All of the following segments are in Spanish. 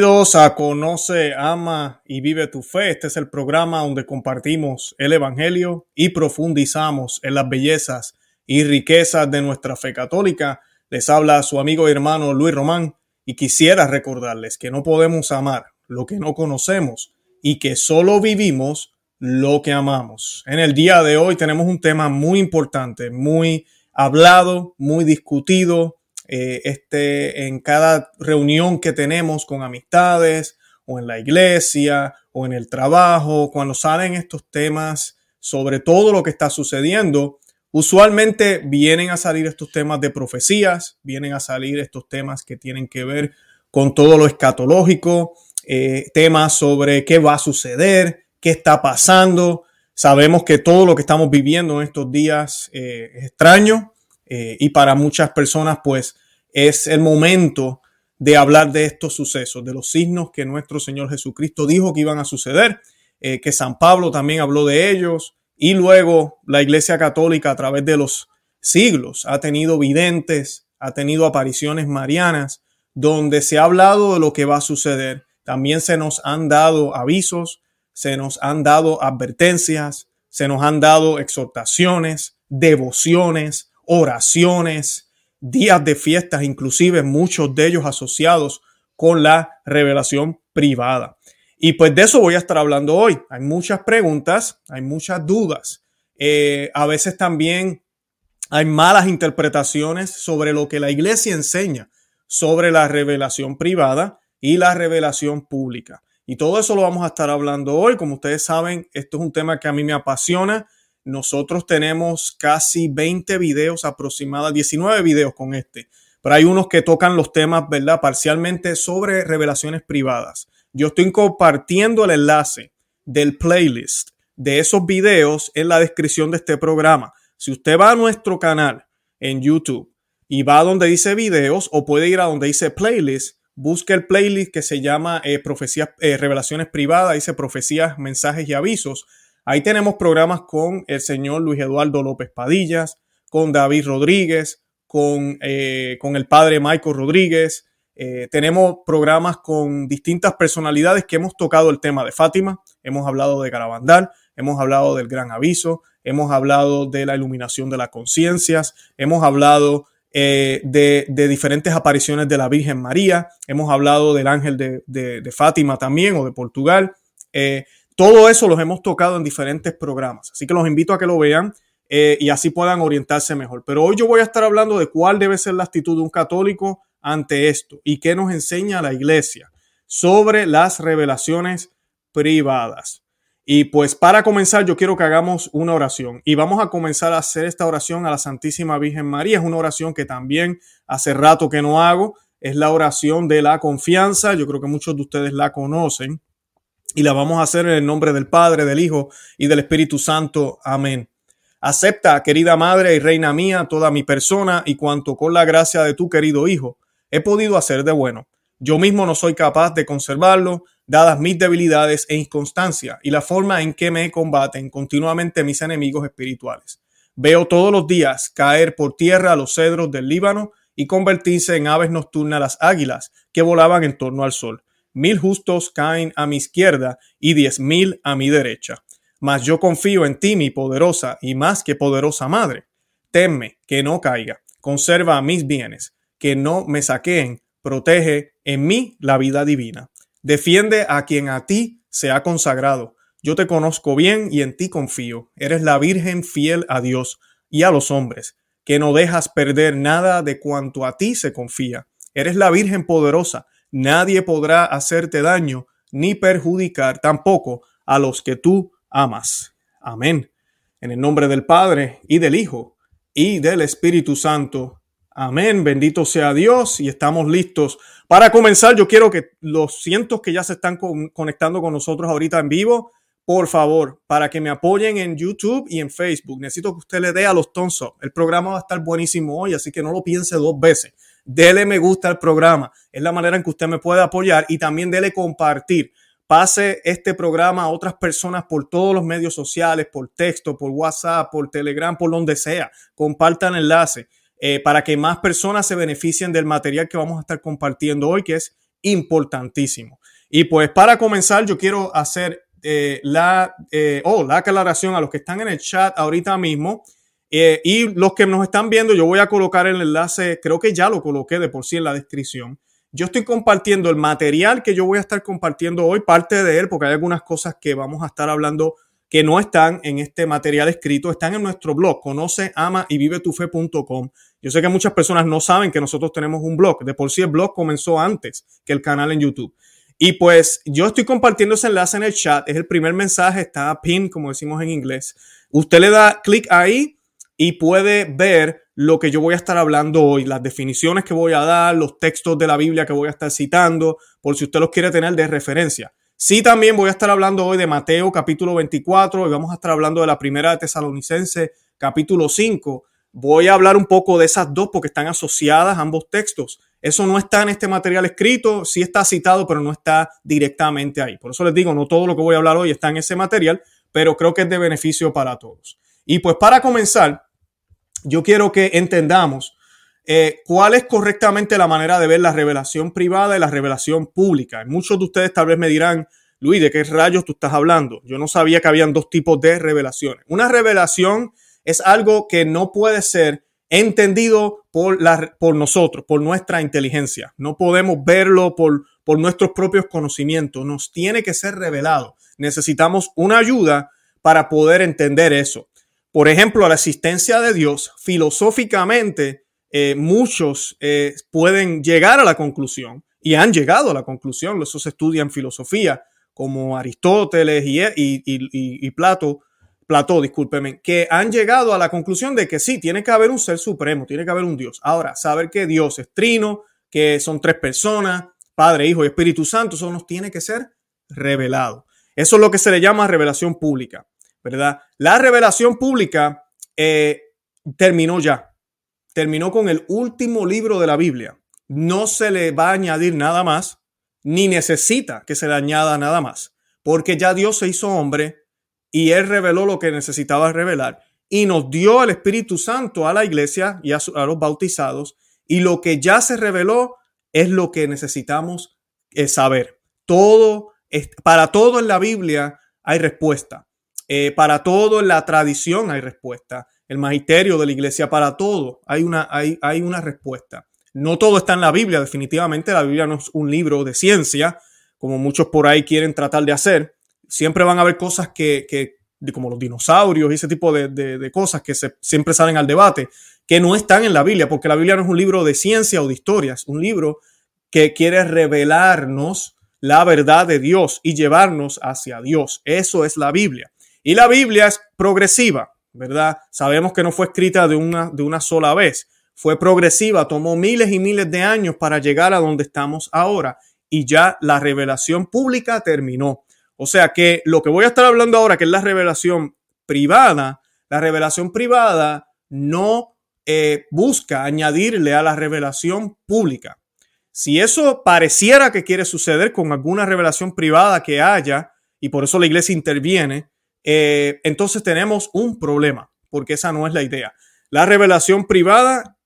Bienvenidos a Conoce, Ama y Vive tu Fe. Este es el programa donde compartimos el Evangelio y profundizamos en las bellezas y riquezas de nuestra fe católica. Les habla su amigo y hermano Luis Román y quisiera recordarles que no podemos amar lo que no conocemos y que solo vivimos lo que amamos. En el día de hoy tenemos un tema muy importante, muy hablado, muy discutido, eh, este, en cada reunión que tenemos con amistades o en la iglesia o en el trabajo, cuando salen estos temas sobre todo lo que está sucediendo, usualmente vienen a salir estos temas de profecías, vienen a salir estos temas que tienen que ver con todo lo escatológico, eh, temas sobre qué va a suceder, qué está pasando. Sabemos que todo lo que estamos viviendo en estos días eh, es extraño y para muchas personas pues es el momento de hablar de estos sucesos, de los signos que nuestro Señor Jesucristo dijo que iban a suceder, eh, que San Pablo también habló de ellos, y luego la Iglesia Católica a través de los siglos ha tenido videntes, ha tenido apariciones marianas, donde se ha hablado de lo que va a suceder. También se nos han dado avisos, se nos han dado advertencias, se nos han dado exhortaciones, devociones, oraciones, días de fiestas, inclusive muchos de ellos asociados con la revelación privada. Y pues de eso voy a estar hablando hoy. Hay muchas preguntas, hay muchas dudas. Eh, a veces también hay malas interpretaciones sobre lo que la iglesia enseña sobre la revelación privada y la revelación pública. Y todo eso lo vamos a estar hablando hoy. Como ustedes saben, esto es un tema que a mí me apasiona nosotros tenemos casi 20 videos aproximadamente, 19 videos con este, pero hay unos que tocan los temas, ¿verdad? Parcialmente sobre revelaciones privadas. Yo estoy compartiendo el enlace del playlist de esos videos en la descripción de este programa. Si usted va a nuestro canal en YouTube y va a donde dice videos o puede ir a donde dice playlist, busque el playlist que se llama eh, Profecías, eh, Revelaciones Privadas, dice Profecías, Mensajes y Avisos. Ahí tenemos programas con el señor Luis Eduardo López Padillas, con David Rodríguez, con, eh, con el padre Michael Rodríguez. Eh, tenemos programas con distintas personalidades que hemos tocado el tema de Fátima, hemos hablado de Garabandal, hemos hablado del Gran Aviso, hemos hablado de la iluminación de las conciencias, hemos hablado eh, de, diferentes apariciones de la Virgen María, hemos hablado del ángel de, de Fátima también o de Portugal. Todo eso los hemos tocado en diferentes programas, así que los invito a que lo vean eh, y así puedan orientarse mejor. Pero hoy yo voy a estar hablando de cuál debe ser la actitud de un católico ante esto y qué nos enseña la iglesia sobre las revelaciones privadas. Y pues para comenzar yo quiero que hagamos una oración y vamos a comenzar a hacer esta oración a la Santísima Virgen María. Es una oración que también hace rato que no hago. Es la oración de la confianza. Yo creo que muchos de ustedes la conocen y la vamos a hacer en el nombre del Padre, del Hijo y del Espíritu Santo. Amén. Acepta, querida Madre y Reina mía, toda mi persona y cuanto con la gracia de tu querido Hijo he podido hacer de bueno. Yo mismo no soy capaz de conservarlo, dadas mis debilidades e inconstancia y la forma en que me combaten continuamente mis enemigos espirituales. Veo todos los días caer por tierra los cedros del Líbano y convertirse en aves nocturnas las águilas que volaban en torno al sol mil justos caen a mi izquierda y diez mil a mi derecha. Mas yo confío en ti, mi poderosa y más que poderosa madre. Temme que no caiga, conserva mis bienes, que no me saqueen, protege en mí la vida divina. Defiende a quien a ti se ha consagrado. Yo te conozco bien y en ti confío. Eres la Virgen fiel a Dios y a los hombres, que no dejas perder nada de cuanto a ti se confía. Eres la Virgen poderosa, nadie podrá hacerte daño ni perjudicar tampoco a los que tú amas. Amén. En el nombre del Padre y del Hijo y del Espíritu Santo. Amén. Bendito sea Dios y estamos listos para comenzar. Yo quiero que los cientos que ya se están conectando con nosotros ahorita en vivo, por favor, para que me apoyen en YouTube y en Facebook. Necesito que usted le dé a los tonsos. El programa va a estar buenísimo hoy, así que no lo piense dos veces dele me gusta al programa. Es la manera en que usted me puede apoyar y también dele compartir. Pase este programa a otras personas por todos los medios sociales, por texto, por WhatsApp, por Telegram, por donde sea. Compartan el enlace eh, para que más personas se beneficien del material que vamos a estar compartiendo hoy, que es importantísimo. Y pues para comenzar, yo quiero hacer eh, la, eh, oh, la aclaración a los que están en el chat ahorita mismo. Eh, y los que nos están viendo, yo voy a colocar el enlace, creo que ya lo coloqué de por sí en la descripción. Yo estoy compartiendo el material que yo voy a estar compartiendo hoy, parte de él, porque hay algunas cosas que vamos a estar hablando que no están en este material escrito, están en nuestro blog, conoce, ama y vive tu fe.com. Yo sé que muchas personas no saben que nosotros tenemos un blog. De por sí el blog comenzó antes que el canal en YouTube. Y pues yo estoy compartiendo ese enlace en el chat. Es el primer mensaje, está pin, como decimos en inglés. Usted le da clic ahí y puede ver lo que yo voy a estar hablando hoy, las definiciones que voy a dar, los textos de la Biblia que voy a estar citando, por si usted los quiere tener de referencia. Sí, también voy a estar hablando hoy de Mateo capítulo 24 y vamos a estar hablando de la primera de Tesalonicense capítulo 5. Voy a hablar un poco de esas dos porque están asociadas ambos textos. Eso no está en este material escrito, sí está citado, pero no está directamente ahí. Por eso les digo, no todo lo que voy a hablar hoy está en ese material, pero creo que es de beneficio para todos. Y pues para comenzar, yo quiero que entendamos eh, cuál es correctamente la manera de ver la revelación privada y la revelación pública. Muchos de ustedes tal vez me dirán, Luis, ¿de qué rayos tú estás hablando? Yo no sabía que habían dos tipos de revelaciones. Una revelación es algo que no puede ser entendido por, nosotros, por nuestra inteligencia. No podemos verlo por, por nuestros propios conocimientos. Nos tiene que ser revelado. Necesitamos una ayuda para poder entender eso. Por ejemplo, la existencia de Dios filosóficamente, eh, muchos eh, pueden llegar a la conclusión y han llegado a la conclusión, eso se estudia en filosofía, como Aristóteles y, y, Plato, Plató, discúlpeme, que han llegado a la conclusión de que sí, tiene que haber un ser supremo, tiene que haber un Dios. Ahora, saber que Dios es trino, que son tres personas, Padre, Hijo y Espíritu Santo, eso nos tiene que ser revelado. Eso es lo que se le llama revelación pública, ¿verdad? La revelación pública eh, terminó ya, terminó con el último libro de la Biblia. No se le va a añadir nada más, ni necesita que se le añada nada más, porque ya Dios se hizo hombre, y Él reveló lo que necesitaba revelar y nos dio el Espíritu Santo a la iglesia y a, los bautizados y lo que ya se reveló es lo que necesitamos eh, saber. Todo, para todo en la Biblia hay respuesta. Eh, para todo en la tradición hay respuesta. El magisterio de la iglesia, para todo hay una, hay, hay una respuesta. No todo está en la Biblia, definitivamente la Biblia no es un libro de ciencia, como muchos por ahí quieren tratar de hacer, siempre van a haber cosas que, que como los dinosaurios y ese tipo de, de, cosas que se, siempre salen al debate, que no están en la Biblia, porque la Biblia no es un libro de ciencia o de historias, un libro que quiere revelarnos la verdad de Dios y llevarnos hacia Dios. Eso es la Biblia. Y la Biblia es progresiva, ¿verdad? Sabemos que no fue escrita de una, de una sola vez, fue progresiva, tomó miles y miles de años para llegar a donde estamos ahora y ya la revelación pública terminó. O sea que lo que voy a estar hablando ahora, que es la revelación privada, la revelación privada no eh, busca añadirle a la revelación pública. Si eso pareciera que quiere suceder con alguna revelación privada que haya, y por eso la iglesia interviene, eh, entonces tenemos un problema, porque esa no es la idea. La revelación privada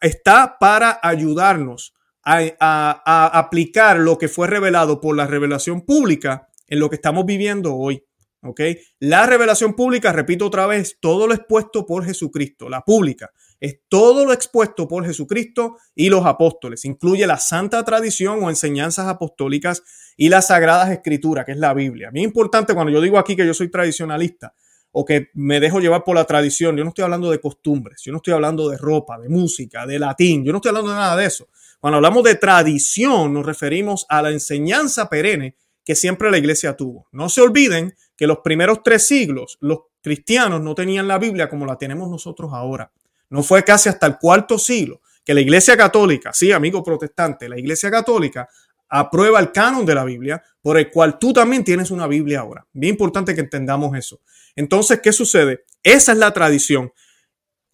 está para ayudarnos a, aplicar lo que fue revelado por la revelación pública en lo que estamos viviendo hoy. ¿ok? La revelación pública, repito otra vez, todo lo expuesto por Jesucristo, la pública, es todo lo expuesto por Jesucristo y los apóstoles. Incluye la santa tradición o enseñanzas apostólicas y las sagradas escrituras, que es la Biblia. Bien importante cuando yo digo aquí que yo soy tradicionalista o que me dejo llevar por la tradición, yo no estoy hablando de costumbres, yo no estoy hablando de ropa, de música, de latín, yo no estoy hablando de nada de eso. Cuando hablamos de tradición, nos referimos a la enseñanza perenne que siempre la iglesia tuvo. No se olviden que los primeros tres siglos los cristianos no tenían la Biblia como la tenemos nosotros ahora. No fue casi hasta el cuarto siglo que la iglesia católica, sí, amigo protestante, la iglesia católica aprueba el canon de la Biblia, por el cual tú también tienes una Biblia ahora. Bien importante que entendamos eso. Entonces, ¿qué sucede? Esa es la tradición.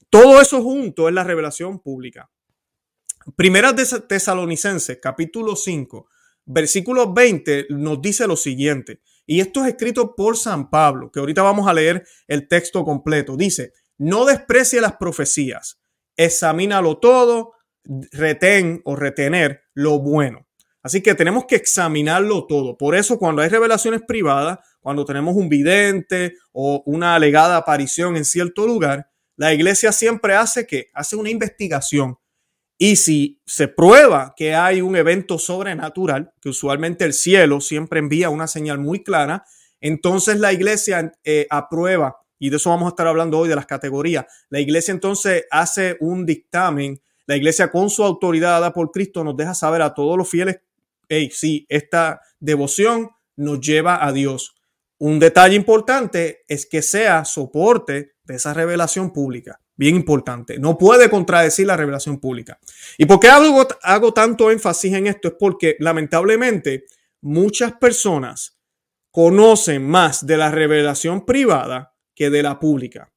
Todo eso junto es la revelación pública. Primera de Tesalonicenses, capítulo 5, versículo 20, nos dice lo siguiente. Y esto es escrito por San Pablo, que ahorita vamos a leer el texto completo. Dice, no desprecie las profecías, examínalo todo, retén o retener lo bueno. Así que tenemos que examinarlo todo. Por eso cuando hay revelaciones privadas, cuando tenemos un vidente o una alegada aparición en cierto lugar, la iglesia siempre hace que hace una investigación. Y si se prueba que hay un evento sobrenatural, que usualmente el cielo siempre envía una señal muy clara, entonces la iglesia eh, aprueba, y de eso vamos a estar hablando hoy de las categorías, la iglesia entonces hace un dictamen, la iglesia con su autoridad dada por Cristo nos deja saber a todos los fieles hey, sí, esta devoción nos lleva a Dios. Un detalle importante es que sea soporte de esa revelación pública. Bien importante. No puede contradecir la revelación pública. ¿Y por qué hago, hago tanto énfasis en esto? Es porque lamentablemente muchas personas conocen más de la revelación privada que de la pública.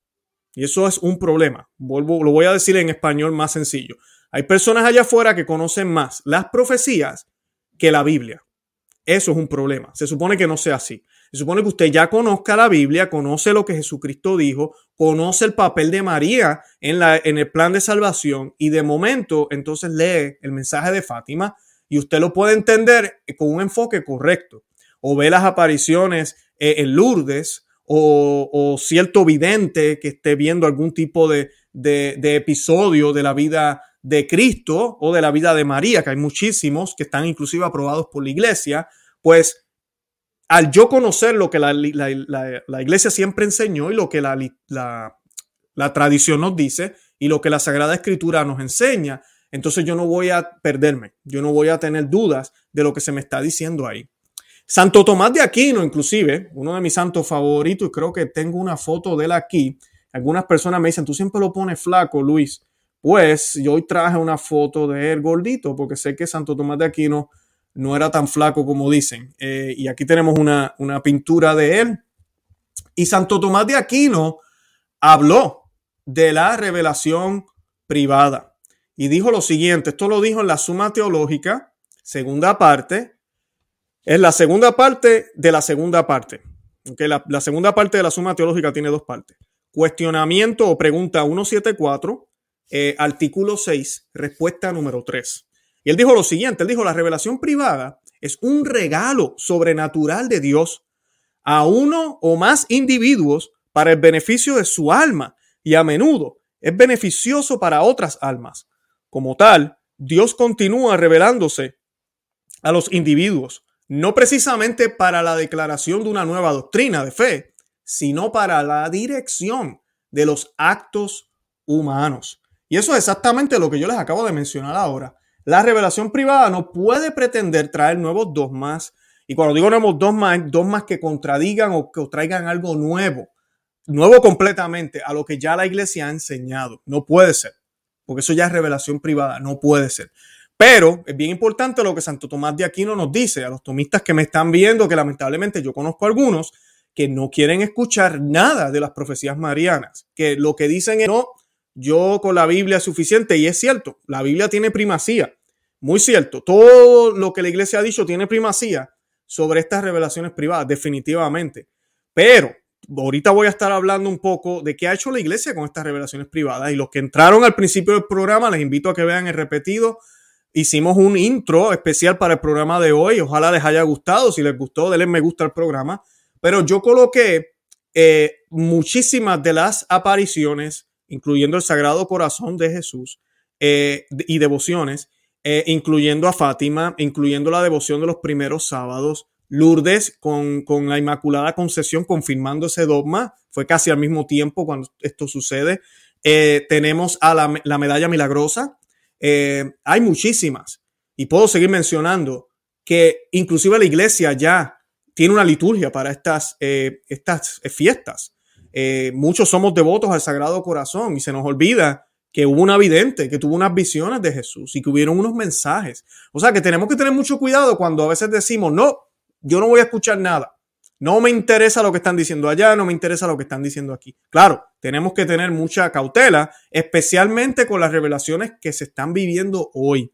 Y eso es un problema. Vuelvo, lo voy a decir en español más sencillo. Hay personas allá afuera que conocen más las profecías que la Biblia. Eso es un problema. Se supone que no sea así. Se supone que usted ya conozca la Biblia, conoce lo que Jesucristo dijo, conoce el papel de María en, la, en el plan de salvación y de momento entonces lee el mensaje de Fátima y usted lo puede entender con un enfoque correcto. O ve las apariciones eh, en Lourdes o, cierto vidente que esté viendo algún tipo de, episodio de la vida de Cristo o de la vida de María, que hay muchísimos que están inclusive aprobados por la iglesia, pues al yo conocer lo que la, iglesia siempre enseñó y lo que la tradición nos dice y lo que la Sagrada Escritura nos enseña, entonces yo no voy a perderme, yo no voy a tener dudas de lo que se me está diciendo ahí. Santo Tomás de Aquino, inclusive, uno de mis santos favoritos, y creo que tengo una foto de él aquí. Algunas personas me dicen, tú siempre lo pones flaco, Luis. Pues yo hoy traje una foto de él gordito porque sé que Santo Tomás de Aquino no era tan flaco como dicen. Eh, y aquí tenemos una, una pintura de él. Y Santo Tomás de Aquino habló de la revelación privada y dijo lo siguiente, esto lo dijo en la Suma Teológica, segunda parte, es la segunda parte de la segunda parte. Okay, la, segunda parte de la Suma Teológica tiene dos partes. Cuestionamiento o pregunta 174 eh, artículo 6, respuesta número 3. Y él dijo lo siguiente, él dijo, la revelación privada es un regalo sobrenatural de Dios a uno o más individuos para el beneficio de su alma y a menudo es beneficioso para otras almas. Como tal, Dios continúa revelándose a los individuos, no precisamente para la declaración de una nueva doctrina de fe, sino para la dirección de los actos humanos. Y eso es exactamente lo que yo les acabo de mencionar ahora. La revelación privada no puede pretender traer nuevos dogmas. Y cuando digo nuevos dogmas, dogmas que contradigan o que traigan algo nuevo, nuevo completamente a lo que ya la iglesia ha enseñado. No puede ser, porque eso ya es revelación privada, no puede ser. Pero es bien importante lo que Santo Tomás de Aquino nos dice a los tomistas que me están viendo, que lamentablemente yo conozco algunos que no quieren escuchar nada de las profecías marianas, que lo que dicen es no, yo con la Biblia es suficiente y es cierto, la Biblia tiene primacía, muy cierto, todo lo que la iglesia ha dicho tiene primacía sobre estas revelaciones privadas, definitivamente. Pero ahorita voy a estar hablando un poco de qué ha hecho la iglesia con estas revelaciones privadas y los que entraron al principio del programa, les invito a que vean el repetido. Hicimos un intro especial para el programa de hoy. Ojalá les haya gustado. Si les gustó, denle me gusta al programa. Pero yo coloqué eh, muchísimas de las apariciones incluyendo el Sagrado Corazón de Jesús eh, y devociones, eh, incluyendo a Fátima, incluyendo la devoción de los primeros sábados, Lourdes con, con, la Inmaculada Concesión confirmando ese dogma, fue casi al mismo tiempo cuando esto sucede. Tenemos a la, la medalla milagrosa, hay muchísimas y puedo seguir mencionando que inclusive la iglesia ya tiene una liturgia para estas, estas fiestas. Eh, muchos somos devotos al Sagrado Corazón y se nos olvida que hubo una vidente, que tuvo unas visiones de Jesús y que hubieron unos mensajes. O sea que tenemos que tener mucho cuidado cuando a veces decimos, no, yo no voy a escuchar nada. No me interesa lo que están diciendo allá, no me interesa lo que están diciendo aquí. Claro, tenemos que tener mucha cautela, especialmente con las revelaciones que se están viviendo hoy,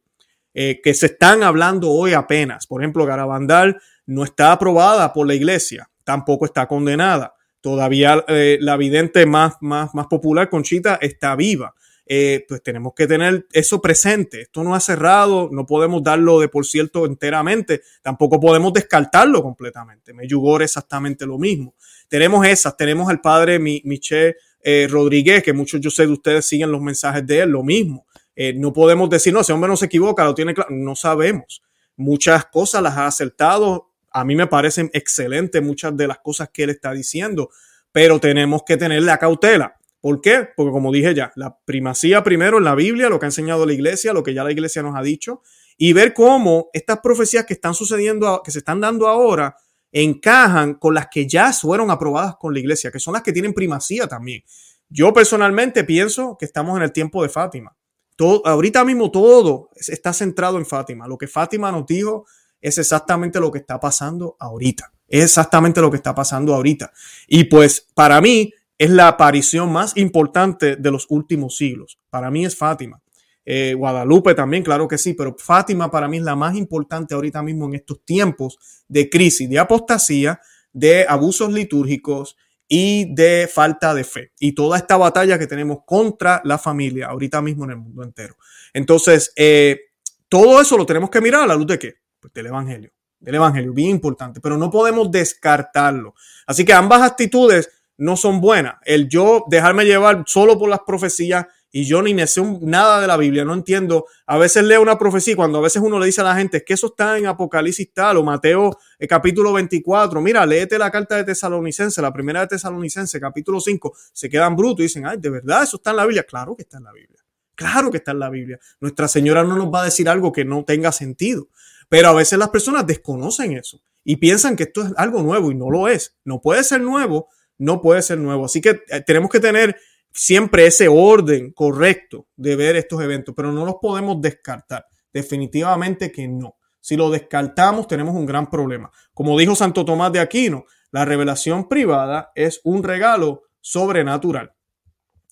eh, que se están hablando hoy apenas. Por ejemplo, Garabandal no está aprobada por la iglesia, tampoco está condenada. Todavía eh, la vidente más, más, más popular, Conchita, está viva. Eh, pues tenemos que tener eso presente. Esto no ha cerrado, no podemos darlo de por cierto enteramente, tampoco podemos descartarlo completamente. Meyugor exactamente lo mismo. Tenemos esas, tenemos al padre Michel eh, Rodríguez, que muchos yo sé de ustedes siguen los mensajes de él, lo mismo. Eh, no podemos decir, no, ese hombre no se equivoca, lo tiene claro. No sabemos. Muchas cosas las ha acertado. A mí me parecen excelentes muchas de las cosas que él está diciendo, pero tenemos que tener la cautela. ¿Por qué? Porque como dije ya, la primacía primero en la Biblia, lo que ha enseñado la iglesia, lo que ya la iglesia nos ha dicho, y ver cómo estas profecías que están sucediendo, que se están dando ahora, encajan con las que ya fueron aprobadas con la iglesia, que son las que tienen primacía también. Yo personalmente pienso que estamos en el tiempo de Fátima. Todo, ahorita mismo todo está centrado en Fátima. Lo que Fátima nos dijo es exactamente lo que está pasando ahorita. Es exactamente lo que está pasando ahorita. Y pues para mí es la aparición más importante de los últimos siglos. Para mí es Fátima. Eh, Guadalupe también, claro que sí, pero Fátima para mí es la más importante ahorita mismo en estos tiempos de crisis, de apostasía, de abusos litúrgicos y de falta de fe. Y toda esta batalla que tenemos contra la familia ahorita mismo en el mundo entero. Entonces, eh, todo eso lo tenemos que mirar a la luz de qué? Pues del Evangelio. Del Evangelio, bien importante, pero no podemos descartarlo. Así que ambas actitudes no son buenas. El yo dejarme llevar solo por las profecías y yo ni me sé nada de la Biblia, no entiendo. A veces leo una profecía y cuando a veces uno le dice a la gente es que eso está en Apocalipsis tal o Mateo eh, capítulo 24, mira, léete la carta de Tesalonicense, la primera de Tesalonicense, capítulo 5, se quedan brutos y dicen, ay, de verdad, eso está en la Biblia. Claro que está en la Biblia. Claro que está en la Biblia. Nuestra Señora no nos va a decir algo que no tenga sentido. Pero a veces las personas desconocen eso y piensan que esto es algo nuevo y no lo es. No puede ser nuevo, no puede ser nuevo. Así que eh, tenemos que tener siempre ese orden correcto de ver estos eventos, pero no los podemos descartar. Definitivamente que no. Si lo descartamos, tenemos un gran problema. Como dijo Santo Tomás de Aquino, la revelación privada es un regalo sobrenatural.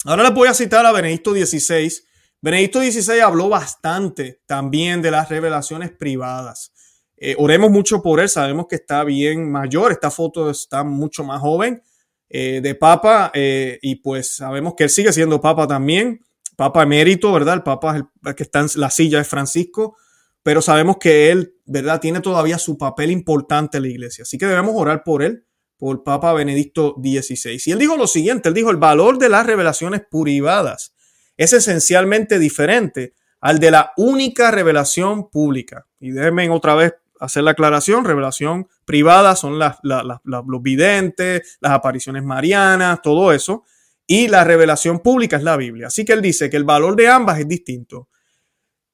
Ahora les voy a citar a Benedicto XVI. Benedicto XVI habló bastante también de las revelaciones privadas. Eh, oremos mucho por él, sabemos que está bien mayor, esta foto está mucho más joven, eh, de Papa eh, y pues sabemos que él sigue siendo Papa también, Papa emérito, ¿verdad? El Papa el, que está en la silla es Francisco, pero sabemos que él, ¿verdad? Tiene todavía su papel importante en la iglesia, así que debemos orar por él, por Papa Benedicto XVI. Y él dijo lo siguiente, él dijo, el valor de las revelaciones privadas es esencialmente diferente al de la única revelación pública. Y déjenme otra vez hacer la aclaración, revelación privada son las, los videntes, las apariciones marianas, todo eso. Y la revelación pública es la Biblia. Así que él dice que el valor de ambas es distinto.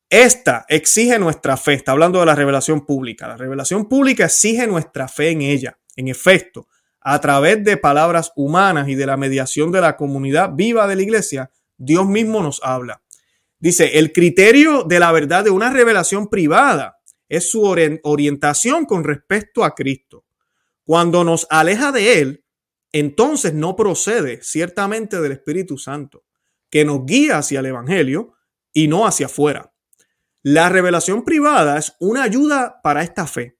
Esta exige nuestra fe. Está hablando de la revelación pública. La revelación pública exige nuestra fe en ella. En efecto, a través de palabras humanas y de la mediación de la comunidad viva de la iglesia, Dios mismo nos habla. Dice, el criterio de la verdad de una revelación privada es su orientación con respecto a Cristo. Cuando nos aleja de Él, entonces no procede ciertamente del Espíritu Santo, que nos guía hacia el Evangelio y no hacia afuera. La revelación privada es una ayuda para esta fe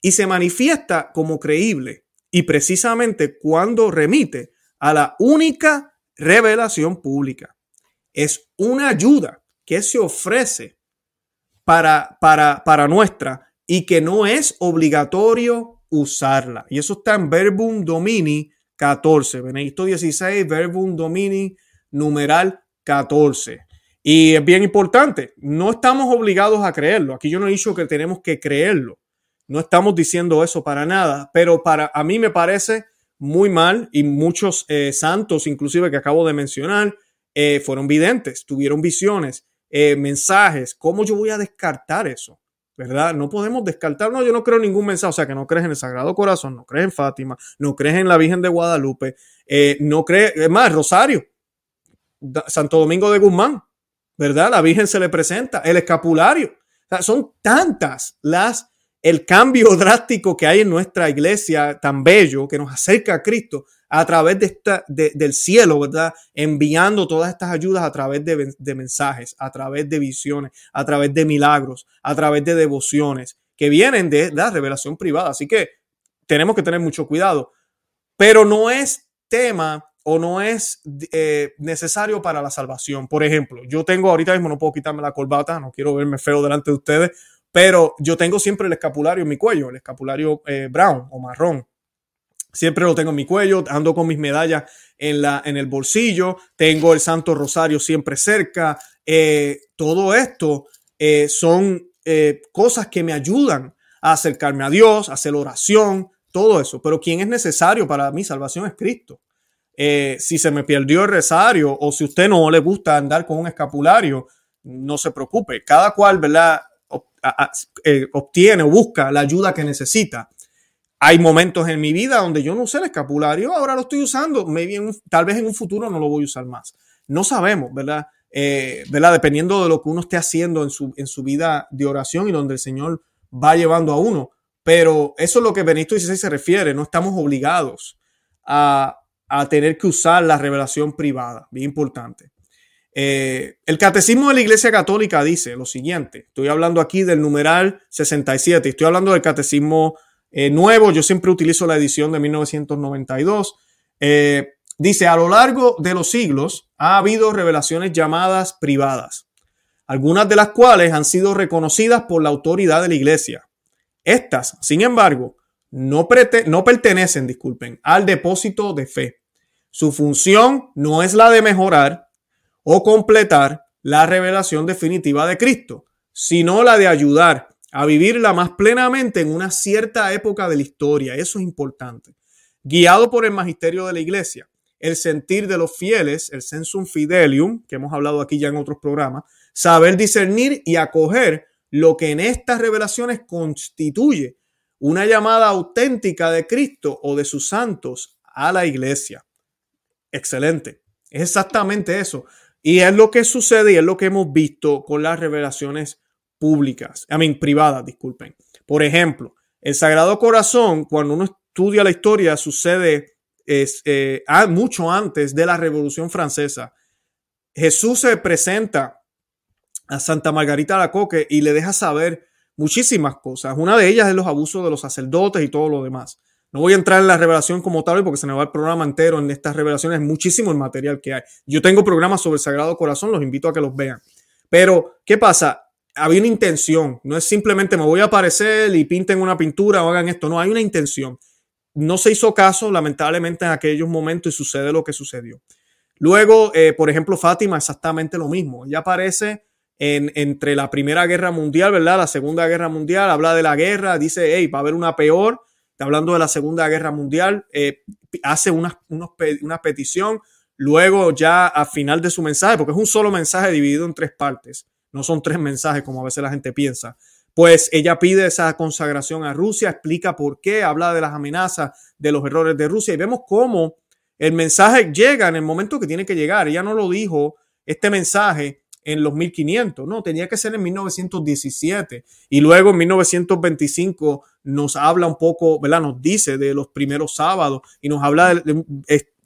y se manifiesta como creíble y precisamente cuando remite a la única revelación pública. Es una ayuda que se ofrece para, para, para nuestra y que no es obligatorio usarla. Y eso está en Verbum Domini 14, Benedicto 16, Verbum Domini numeral 14. Y es bien importante, no estamos obligados a creerlo. Aquí yo no he dicho que tenemos que creerlo. No estamos diciendo eso para nada, pero para a mí me parece muy mal y muchos eh, santos, inclusive que acabo de mencionar, eh, fueron videntes, tuvieron visiones eh, mensajes. ¿Cómo yo voy a descartar eso? ¿Verdad? No podemos descartar, no, yo no creo en ningún mensaje, o sea, que no crees en el Sagrado Corazón, no crees en Fátima, no crees en la Virgen de Guadalupe, eh, no crees, es más, Rosario, Santo Domingo de Guzmán, ¿verdad? La Virgen se le presenta, el escapulario. Son tantas las, el cambio drástico que hay en nuestra iglesia tan bello que nos acerca a Cristo a través de esta, del cielo, ¿verdad? Enviando todas estas ayudas a través de, mensajes, a través de visiones, a través de milagros, a través de devociones que vienen de la revelación privada. Así que tenemos que tener mucho cuidado. Pero no es tema o no es eh, necesario para la salvación. Por ejemplo, yo tengo ahorita mismo, no puedo quitarme la corbata, no quiero verme feo delante de ustedes, pero yo tengo siempre el escapulario en mi cuello, el escapulario eh, brown o marrón. Siempre lo tengo en mi cuello, ando con mis medallas en, la, en el bolsillo, tengo el Santo Rosario siempre cerca. Eh, todo esto son cosas que me ayudan a acercarme a Dios, a hacer oración, todo eso. Pero quien es necesario para mi salvación es Cristo. Eh, si se me perdió el resario o si usted no le gusta andar con un escapulario, no se preocupe. Cada cual, ¿verdad? Eh, obtiene o busca la ayuda que necesita. Hay momentos en mi vida donde yo no usé el escapulario, ahora lo estoy usando, tal vez en un futuro no lo voy a usar más. No sabemos, ¿verdad? Eh, ¿verdad? Dependiendo de lo que uno esté haciendo en su, en su vida de oración y donde el Señor va llevando a uno. Pero eso es lo que Benito XVI se refiere, no estamos obligados a, tener que usar la revelación privada, bien importante. Eh, el catecismo de la Iglesia Católica dice lo siguiente, estoy hablando aquí del numeral 67, estoy hablando del catecismo eh, nuevo, yo siempre utilizo la edición de 1992. Eh, dice, a lo largo de los siglos ha habido revelaciones llamadas privadas, algunas de las cuales han sido reconocidas por la autoridad de la Iglesia estas, sin embargo, no, no pertenecen, disculpen, al depósito de fe. Su función no es la de mejorar o completar la revelación definitiva de Cristo, sino la de ayudar a vivirla más plenamente en una cierta época de la historia. Eso es importante. Guiado por el magisterio de la iglesia, el sentir de los fieles, el sensum fidelium, que hemos hablado aquí ya en otros programas, saber discernir y acoger lo que en estas revelaciones constituye una llamada auténtica de Cristo o de sus santos a la iglesia. Excelente. Es exactamente eso. Y es lo que sucede y es lo que hemos visto con las revelaciones públicas, I mean, privadas, disculpen. Por ejemplo, el Sagrado Corazón, cuando uno estudia la historia, sucede es, eh, mucho antes de la Revolución Francesa. Jesús se presenta a Santa Margarita la Coque y le deja saber muchísimas cosas. Una de ellas es los abusos de los sacerdotes y todo lo demás. No voy a entrar en la revelación como tal porque se me va el programa entero en estas revelaciones, muchísimo el material que hay. Yo tengo programas sobre el Sagrado Corazón, los invito a que los vean. Pero, ¿qué pasa? Había una intención, no es simplemente me voy a aparecer y pinten una pintura o hagan esto, no, hay una intención. No se hizo caso, lamentablemente, en aquellos momentos y sucede lo que sucedió. Luego, eh, por ejemplo, Fátima, exactamente lo mismo. Ella aparece en, entre la Primera Guerra Mundial, ¿verdad? La Segunda Guerra Mundial, habla de la guerra, dice, hey, va a haber una peor, está hablando de la Segunda Guerra Mundial, eh, hace una, una petición, luego ya al final de su mensaje, porque es un solo mensaje dividido en tres partes, no son tres mensajes como a veces la gente piensa, pues ella pide esa consagración a Rusia, explica por qué, habla de las amenazas, de los errores de Rusia y vemos cómo el mensaje llega en el momento que tiene que llegar. Ella no lo dijo, este mensaje, en los 1500, no, tenía que ser en 1917. Y luego en 1925 nos habla un poco, ¿verdad? Nos dice de los primeros sábados y nos habla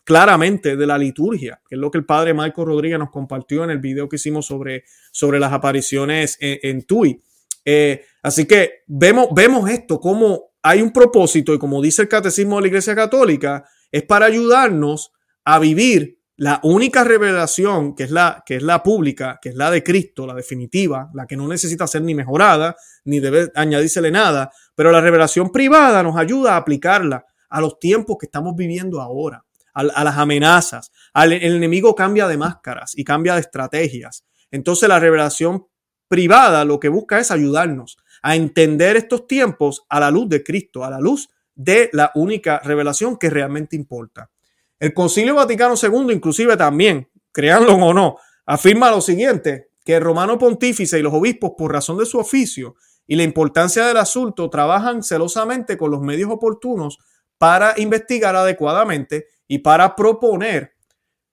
claramente de la liturgia, que es lo que el padre Marco Rodríguez nos compartió en el video que hicimos sobre, sobre las apariciones en, TUI. Eh, así que vemos, vemos esto, como hay un propósito y como dice el catecismo de la Iglesia Católica, es para ayudarnos a vivir la única revelación, que es la, que es la pública, que es la de Cristo, la definitiva, la que no necesita ser ni mejorada, ni debe añadírsele nada, pero la revelación privada nos ayuda a aplicarla a los tiempos que estamos viviendo ahora, a, las amenazas. El enemigo cambia de máscaras y cambia de estrategias. Entonces la revelación privada lo que busca es ayudarnos a entender estos tiempos a la luz de Cristo, a la luz de la única revelación que realmente importa. El Concilio Vaticano II, inclusive también, créanlo o no, afirma lo siguiente, que el romano pontífice y los obispos, por razón de su oficio y la importancia del asunto, trabajan celosamente con los medios oportunos para investigar adecuadamente y para proponer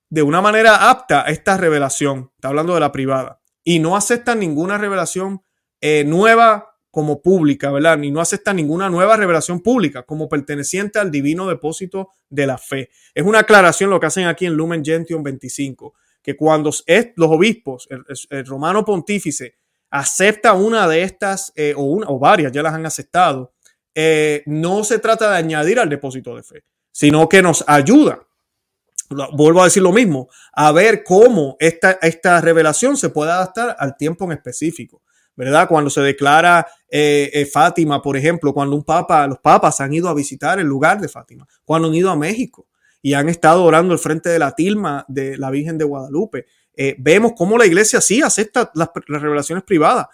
de una manera apta esta revelación. Está hablando de la privada. Y no aceptan ninguna revelación eh, nueva como pública, ¿verdad? Ni no acepta ninguna nueva revelación pública como perteneciente al divino depósito de la fe. Es una aclaración lo que hacen aquí en Lumen Gentium 25, que cuando es, los obispos, el, romano pontífice, acepta una de estas, eh, o, una, o varias, ya las han aceptado, eh, no se trata de añadir al depósito de fe, sino que nos ayuda vuelvo a decir lo mismo, a ver cómo esta, esta revelación se puede adaptar al tiempo en específico. ¿verdad? Cuando se declara eh, eh, Fátima, por ejemplo, cuando un papa, los papas han ido a visitar el lugar de Fátima, cuando han ido a México y han estado orando al frente de la tilma de la Virgen de Guadalupe. Eh, vemos cómo la iglesia sí acepta las, revelaciones privadas.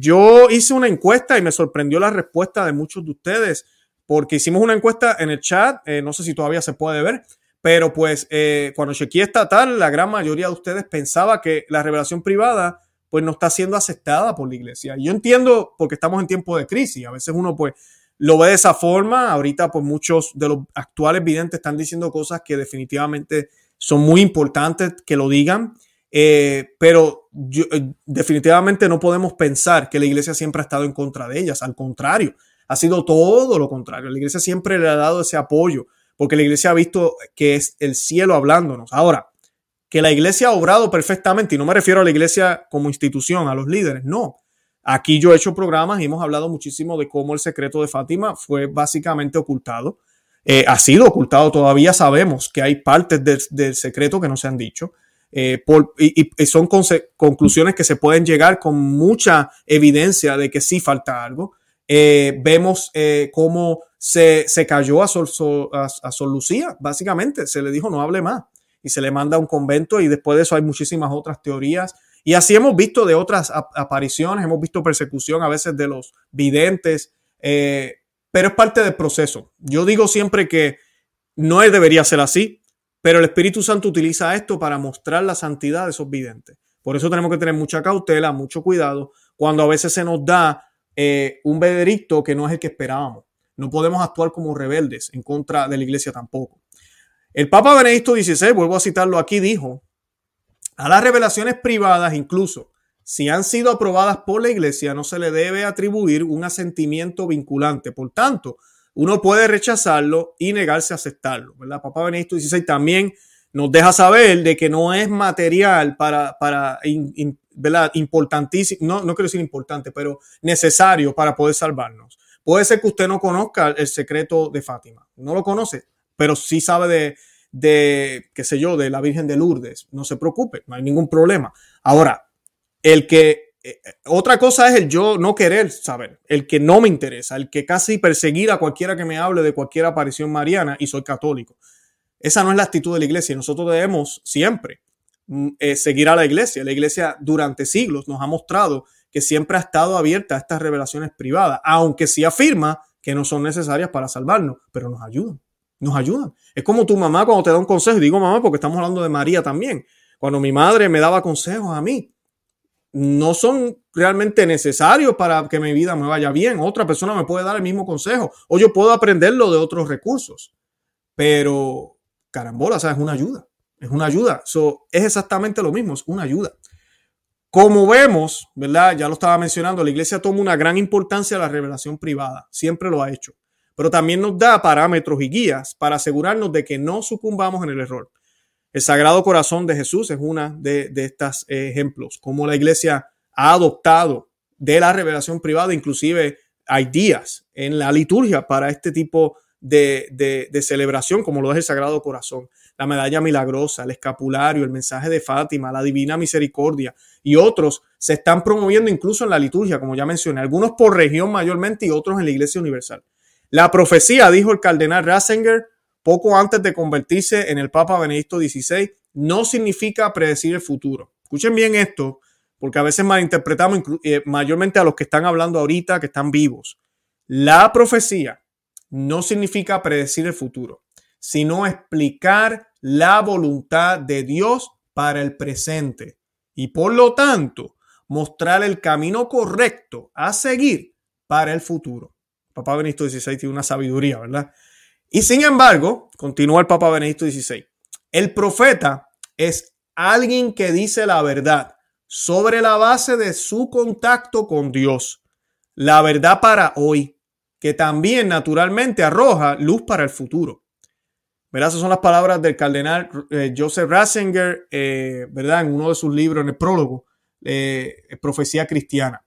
yo hice una encuesta y me sorprendió la respuesta de muchos de ustedes, porque hicimos una encuesta en el chat, no sé si todavía se puede ver, pero pues cuando chequeé estatal, la gran mayoría de ustedes pensaba que la revelación privada pues no está siendo aceptada por la iglesia. Yo entiendo porque estamos en tiempo de crisis, a veces uno pues lo ve de esa forma, ahorita pues muchos de los actuales videntes están diciendo cosas que definitivamente son muy importantes que lo digan, eh, pero eh, definitivamente no podemos pensar que la iglesia siempre ha estado en contra de ellas, al contrario, ha sido todo lo contrario, la iglesia siempre le ha dado ese apoyo, porque la iglesia ha visto que es el cielo hablándonos. Ahora, que la iglesia ha obrado perfectamente, y no me refiero a la iglesia como institución, a los líderes, no. Aquí yo he hecho programas y hemos hablado muchísimo de cómo el secreto de Fátima fue básicamente ocultado. Eh, ha sido ocultado, todavía sabemos que hay partes del, secreto que no se han dicho. Eh, y, son conclusiones que se pueden llegar con mucha evidencia de que sí falta algo. Eh, vemos cómo se, cayó a Sol, a Sol Lucía, básicamente, se le dijo no hable más y se le manda a un convento y después de eso hay muchísimas otras teorías. Y así hemos visto de otras apariciones, hemos visto persecución a veces de los videntes, eh, pero es parte del proceso. Yo digo siempre que no debería ser así, pero el Espíritu Santo utiliza esto para mostrar la santidad de esos videntes. Por eso tenemos que tener mucha cautela, mucho cuidado, cuando a veces se nos da eh, un veredicto que no es el que esperábamos. No podemos actuar como rebeldes en contra de la iglesia tampoco. El Papa Benedicto XVI, vuelvo a citarlo aquí, dijo, a las revelaciones privadas, incluso si han sido aprobadas por la Iglesia, no se le debe atribuir un asentimiento vinculante. Por tanto, uno puede rechazarlo y negarse a aceptarlo. ¿verdad? Papa Benedicto XVI también nos deja saber de que no es material para, para ¿verdad? importantísimo, no, no quiero decir importante, pero necesario para poder salvarnos. Puede ser que usted no conozca el secreto de Fátima, no lo conoce, pero sí sabe de, de, qué sé yo, de la Virgen de Lourdes. No se preocupe, no hay ningún problema. Ahora, el que, eh, otra cosa es el yo no querer saber, el que no me interesa, el que casi perseguir a cualquiera que me hable de cualquier aparición mariana y soy católico. Esa no es la actitud de la iglesia. Nosotros debemos siempre eh, seguir a la iglesia. La iglesia durante siglos nos ha mostrado que siempre ha estado abierta a estas revelaciones privadas, aunque sí afirma que no son necesarias para salvarnos, pero nos ayudan nos ayudan. Es como tu mamá cuando te da un consejo, digo mamá porque estamos hablando de María también, cuando mi madre me daba consejos a mí, no son realmente necesarios para que mi vida me vaya bien. Otra persona me puede dar el mismo consejo o yo puedo aprenderlo de otros recursos. Pero, carambola, sea, es una ayuda. Es una ayuda. So, es exactamente lo mismo, es una ayuda. Como vemos, ¿verdad? Ya lo estaba mencionando, la iglesia toma una gran importancia a la revelación privada. Siempre lo ha hecho pero también nos da parámetros y guías para asegurarnos de que no sucumbamos en el error. El Sagrado Corazón de Jesús es una de, estos ejemplos, como la iglesia ha adoptado de la revelación privada, inclusive hay días en la liturgia para este tipo de, de, celebración, como lo es el Sagrado Corazón, la medalla milagrosa, el escapulario, el mensaje de Fátima, la divina misericordia y otros se están promoviendo incluso en la liturgia, como ya mencioné, algunos por región mayormente y otros en la Iglesia Universal. La profecía, dijo el cardenal Ratzinger poco antes de convertirse en el Papa Benedicto XVI, no significa predecir el futuro. Escuchen bien esto, porque a veces malinterpretamos eh, mayormente a los que están hablando ahorita, que están vivos. La profecía no significa predecir el futuro, sino explicar la voluntad de Dios para el presente y por lo tanto mostrar el camino correcto a seguir para el futuro. Papa Benedicto XVI tiene una sabiduría, ¿verdad? Y sin embargo, continúa el Papa Benedicto XVI, el profeta es alguien que dice la verdad sobre la base de su contacto con Dios. La verdad para hoy, que también naturalmente arroja luz para el futuro. ¿Verdad? Esas son las palabras del cardenal eh, Joseph Ratzinger, eh, ¿verdad? En uno de sus libros, en el prólogo, eh, Profecía Cristiana.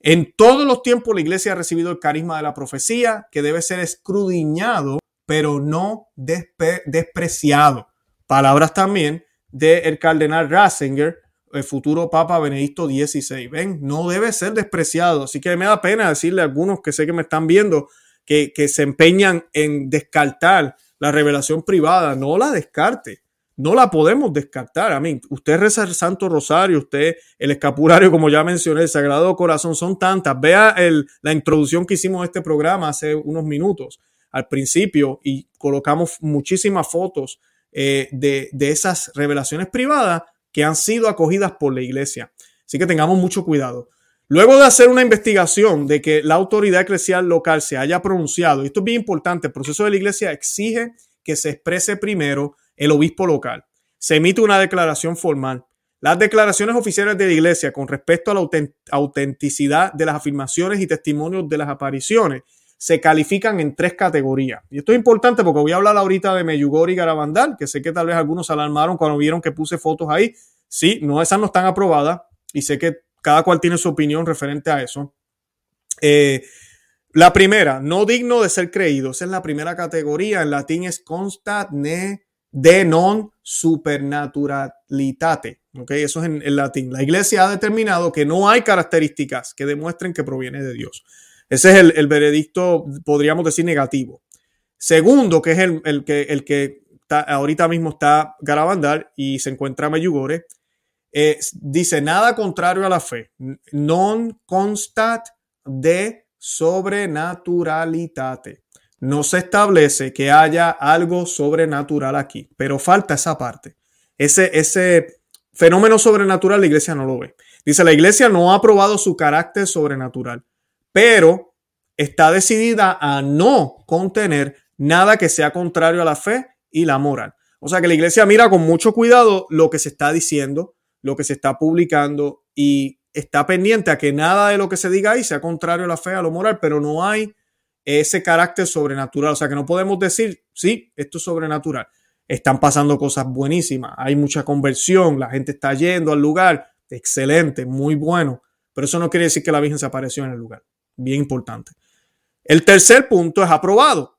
En todos los tiempos la iglesia ha recibido el carisma de la profecía que debe ser escrudiñado, pero no despreciado. palabras también del cardenal Ratzinger, el futuro Papa Benedicto XVI. Ven, no debe ser despreciado. Así que me da pena decirle a algunos que sé que me están viendo que, que se empeñan en descartar la revelación privada. No la descarte. No la podemos descartar. A mí, usted reza el Santo Rosario, usted el escapulario, como ya mencioné, el Sagrado Corazón, son tantas. Vea el, la introducción que hicimos a este programa hace unos minutos al principio y colocamos muchísimas fotos eh, de, de esas revelaciones privadas que han sido acogidas por la iglesia. Así que tengamos mucho cuidado. Luego de hacer una investigación de que la autoridad eclesial local se haya pronunciado, esto es bien importante, el proceso de la iglesia exige que se exprese primero el obispo local. Se emite una declaración formal. Las declaraciones oficiales de la iglesia con respecto a la autenticidad de las afirmaciones y testimonios de las apariciones se califican en tres categorías. Y esto es importante porque voy a hablar ahorita de Meyugori y Garabandal, que sé que tal vez algunos se alarmaron cuando vieron que puse fotos ahí. Sí, no, esas no están aprobadas y sé que cada cual tiene su opinión referente a eso. Eh, la primera, no digno de ser creído. Esa es la primera categoría. En latín es constat ne de non supernaturalitate. ¿okay? Eso es en, en latín. La iglesia ha determinado que no hay características que demuestren que proviene de Dios. Ese es el, veredicto, podríamos decir, negativo. Segundo, que es el, que, el que ahorita mismo está Garabandal y se encuentra Mayugore, dice nada contrario a la fe. Non constat de sobrenaturalitate. No se establece que haya algo sobrenatural aquí, pero falta esa parte. Ese, ese fenómeno sobrenatural la iglesia no lo ve. Dice, la iglesia no ha probado su carácter sobrenatural pero está decidida a no contener nada que sea contrario a la fe y la moral. O sea que la iglesia mira con mucho cuidado lo que se está diciendo, lo que se está publicando y está pendiente a que nada de lo que se diga ahí sea contrario a la fe, a lo moral, pero no hay ese carácter sobrenatural. O sea que no podemos decir, sí, esto es sobrenatural. Están pasando cosas buenísimas, hay mucha conversión, la gente está yendo al lugar, excelente, muy bueno, pero eso no quiere decir que la Virgen se apareció en el lugar bien importante. El tercer punto es aprobado.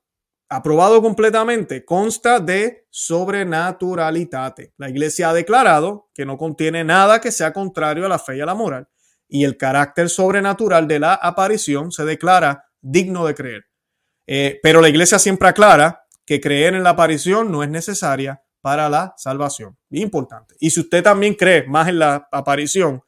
Aprobado completamente. Consta de sobrenaturalitate. La iglesia ha declarado que no contiene nada que sea contrario a la fe y a la moral. Y el carácter sobrenatural de la aparición se declara digno de creer. Eh, pero la iglesia siempre aclara que creer en la aparición no es necesaria para la salvación. Importante. Y si usted también cree más en la aparición,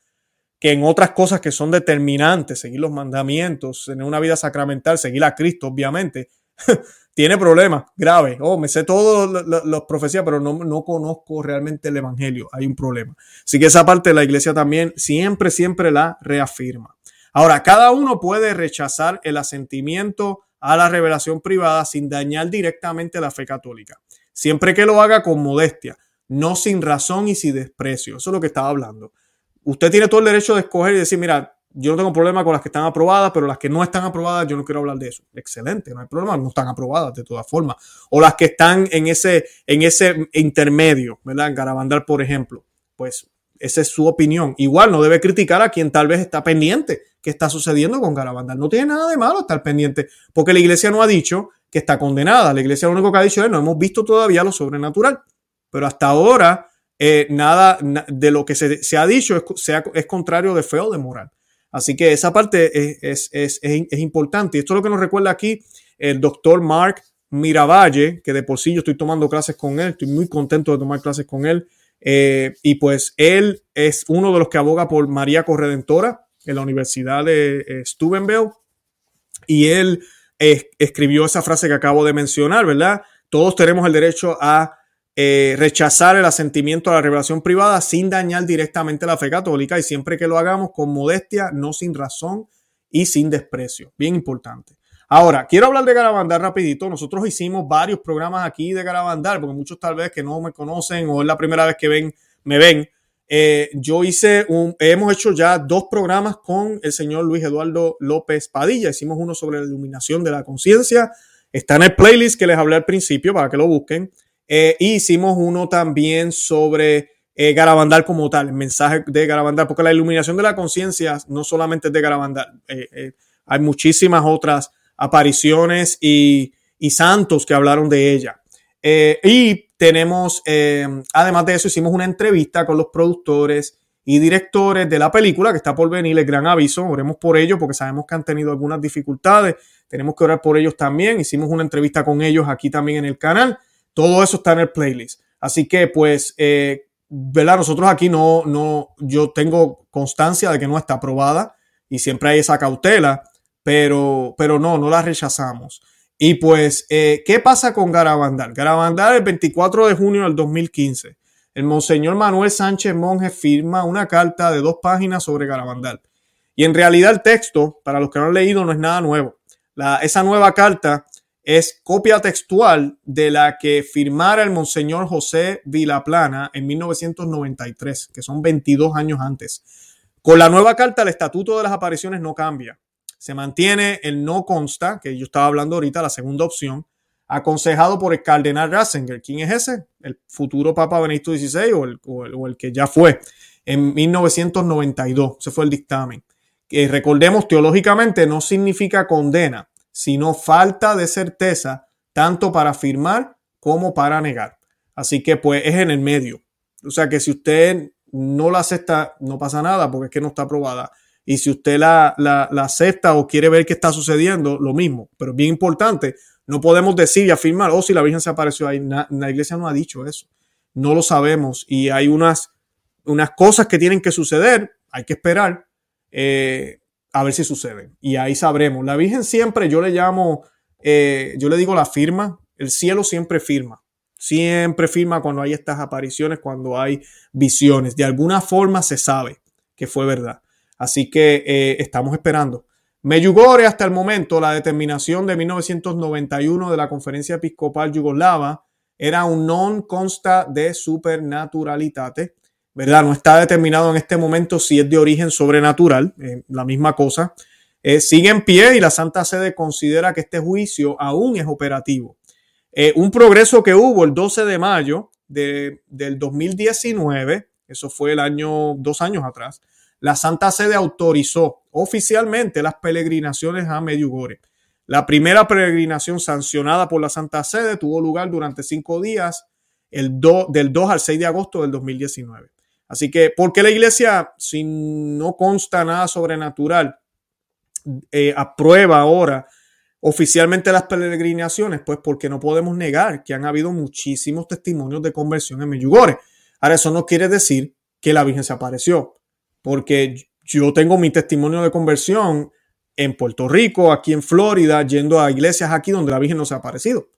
que en otras cosas que son determinantes, seguir los mandamientos, tener una vida sacramental, seguir a Cristo, obviamente, tiene problemas graves. Oh, me sé todas las profecías, pero no, no conozco realmente el Evangelio. Hay un problema. Así que esa parte de la iglesia también siempre, siempre la reafirma. Ahora, cada uno puede rechazar el asentimiento a la revelación privada sin dañar directamente la fe católica, siempre que lo haga con modestia, no sin razón y sin desprecio. Eso es lo que estaba hablando. Usted tiene todo el derecho de escoger y decir, mira, yo no tengo problema con las que están aprobadas, pero las que no están aprobadas, yo no quiero hablar de eso. Excelente, no hay problema, no están aprobadas de todas formas. O las que están en ese, en ese intermedio, ¿verdad? En Garabandal, por ejemplo. Pues esa es su opinión. Igual no debe criticar a quien tal vez está pendiente qué está sucediendo con Garabandal. No tiene nada de malo estar pendiente, porque la iglesia no ha dicho que está condenada. La iglesia lo único que ha dicho es, no hemos visto todavía lo sobrenatural. Pero hasta ahora eh, nada de lo que se, ha dicho es, es contrario de fe o de moral. Así que esa parte es, es, importante. Y esto es lo que nos recuerda aquí el doctor Mark Miravalle, que de por sí yo estoy tomando clases con él, estoy muy contento de tomar clases con él. Eh, y pues él es uno de los que aboga por María Corredentora en la Universidad de eh, Steubenville. Y él escribió esa frase que acabo de mencionar, ¿verdad? Todos tenemos el derecho a eh, rechazar el asentimiento a la revelación privada sin dañar directamente la fe católica y siempre que lo hagamos con modestia, no sin razón y sin desprecio. Bien importante. Ahora, quiero hablar de Garabandal rapidito. Nosotros hicimos varios programas aquí de Garabandal, porque muchos tal vez que no me conocen o es la primera vez que ven, me ven. Eh, yo hice un, hemos hecho ya dos programas con el señor Luis Eduardo López Padilla. Hicimos uno sobre la iluminación de la conciencia. Está en el playlist que les hablé al principio para que lo busquen. Eh, hicimos uno también sobre eh, Garabandal como tal, el mensaje de Garabandal, porque la iluminación de la conciencia no solamente es de Garabandal, eh, hay muchísimas otras apariciones y, santos que hablaron de ella. y tenemos, eh, además de eso, hicimos una entrevista con los productores y directores de la película que está por venir, el gran aviso, oremos por ellos porque sabemos que han tenido algunas dificultades, tenemos que orar por ellos también, hicimos una entrevista con ellos aquí también en el canal, todo eso está en el playlist. Así que pues, eh, ¿verdad? Nosotros aquí no, no, yo tengo constancia de que no está aprobada y siempre hay esa cautela, pero, pero no, no la rechazamos. Y pues, eh, ¿qué pasa con Garabandal? Garabandal el 24 de junio del 2015. El monseñor Manuel Sánchez Monje firma una carta de dos páginas sobre Garabandal. Y en realidad el texto, para los que no han leído, no es nada nuevo. La, esa nueva carta es copia textual de la que firmara el monseñor José Vilaplana en 1993, que son 22 años antes. Con la nueva carta, el estatuto de las apariciones no cambia. Se mantiene el no consta, que yo estaba hablando ahorita, la segunda opción, aconsejado por el cardenal Ratzinger. ¿Quién es ese? El futuro Papa Benedicto XVI o el, o el, que ya fue en 1992. Ese fue el dictamen. Que recordemos, teológicamente no significa condena, sino falta de certeza, tanto para afirmar como para negar. Así que pues es en el medio. O sea que si usted no la acepta, no pasa nada porque es que no está aprobada. Y si usted la, la, acepta o quiere ver qué está sucediendo, lo mismo. Pero bien importante, no podemos decir y afirmar, oh, si la Virgen se apareció ahí. la iglesia no ha dicho eso. No lo sabemos. Y hay unas, unas cosas que tienen que suceder, hay que esperar eh, a ver si suceden. Y ahí sabremos. La Virgen siempre, yo le llamo, eh, yo le digo la firma, el cielo siempre firma. Siempre firma cuando hay estas apariciones, cuando hay visiones. De alguna forma se sabe que fue verdad. Así que eh, estamos esperando. Meyugore, hasta el momento, la determinación de 1991 de la Conferencia Episcopal Yugoslava era un non consta de supernaturalitate, ¿verdad? No está determinado en este momento si es de origen sobrenatural, eh, la misma cosa. Eh, sigue en pie y la Santa Sede considera que este juicio aún es operativo. un progreso que hubo el 12 de mayo del 2019, eso fue el año, dos años atrás, la Santa Sede autorizó oficialmente las peregrinaciones a Medjugorje. La primera peregrinación sancionada por la Santa Sede tuvo lugar durante cinco días, el del 2 al 6 de agosto del 2019. Así que, ¿por qué la iglesia, si no consta nada sobrenatural, eh, aprueba ahora oficialmente las peregrinaciones? Pues porque no podemos negar que han habido muchísimos testimonios de conversión en Medjugorje. Ahora, eso no quiere decir que la Virgen se apareció porque yo tengo mi testimonio de conversión en Puerto Rico, aquí en Florida, yendo a iglesias aquí donde la Virgen no se ha aparecido.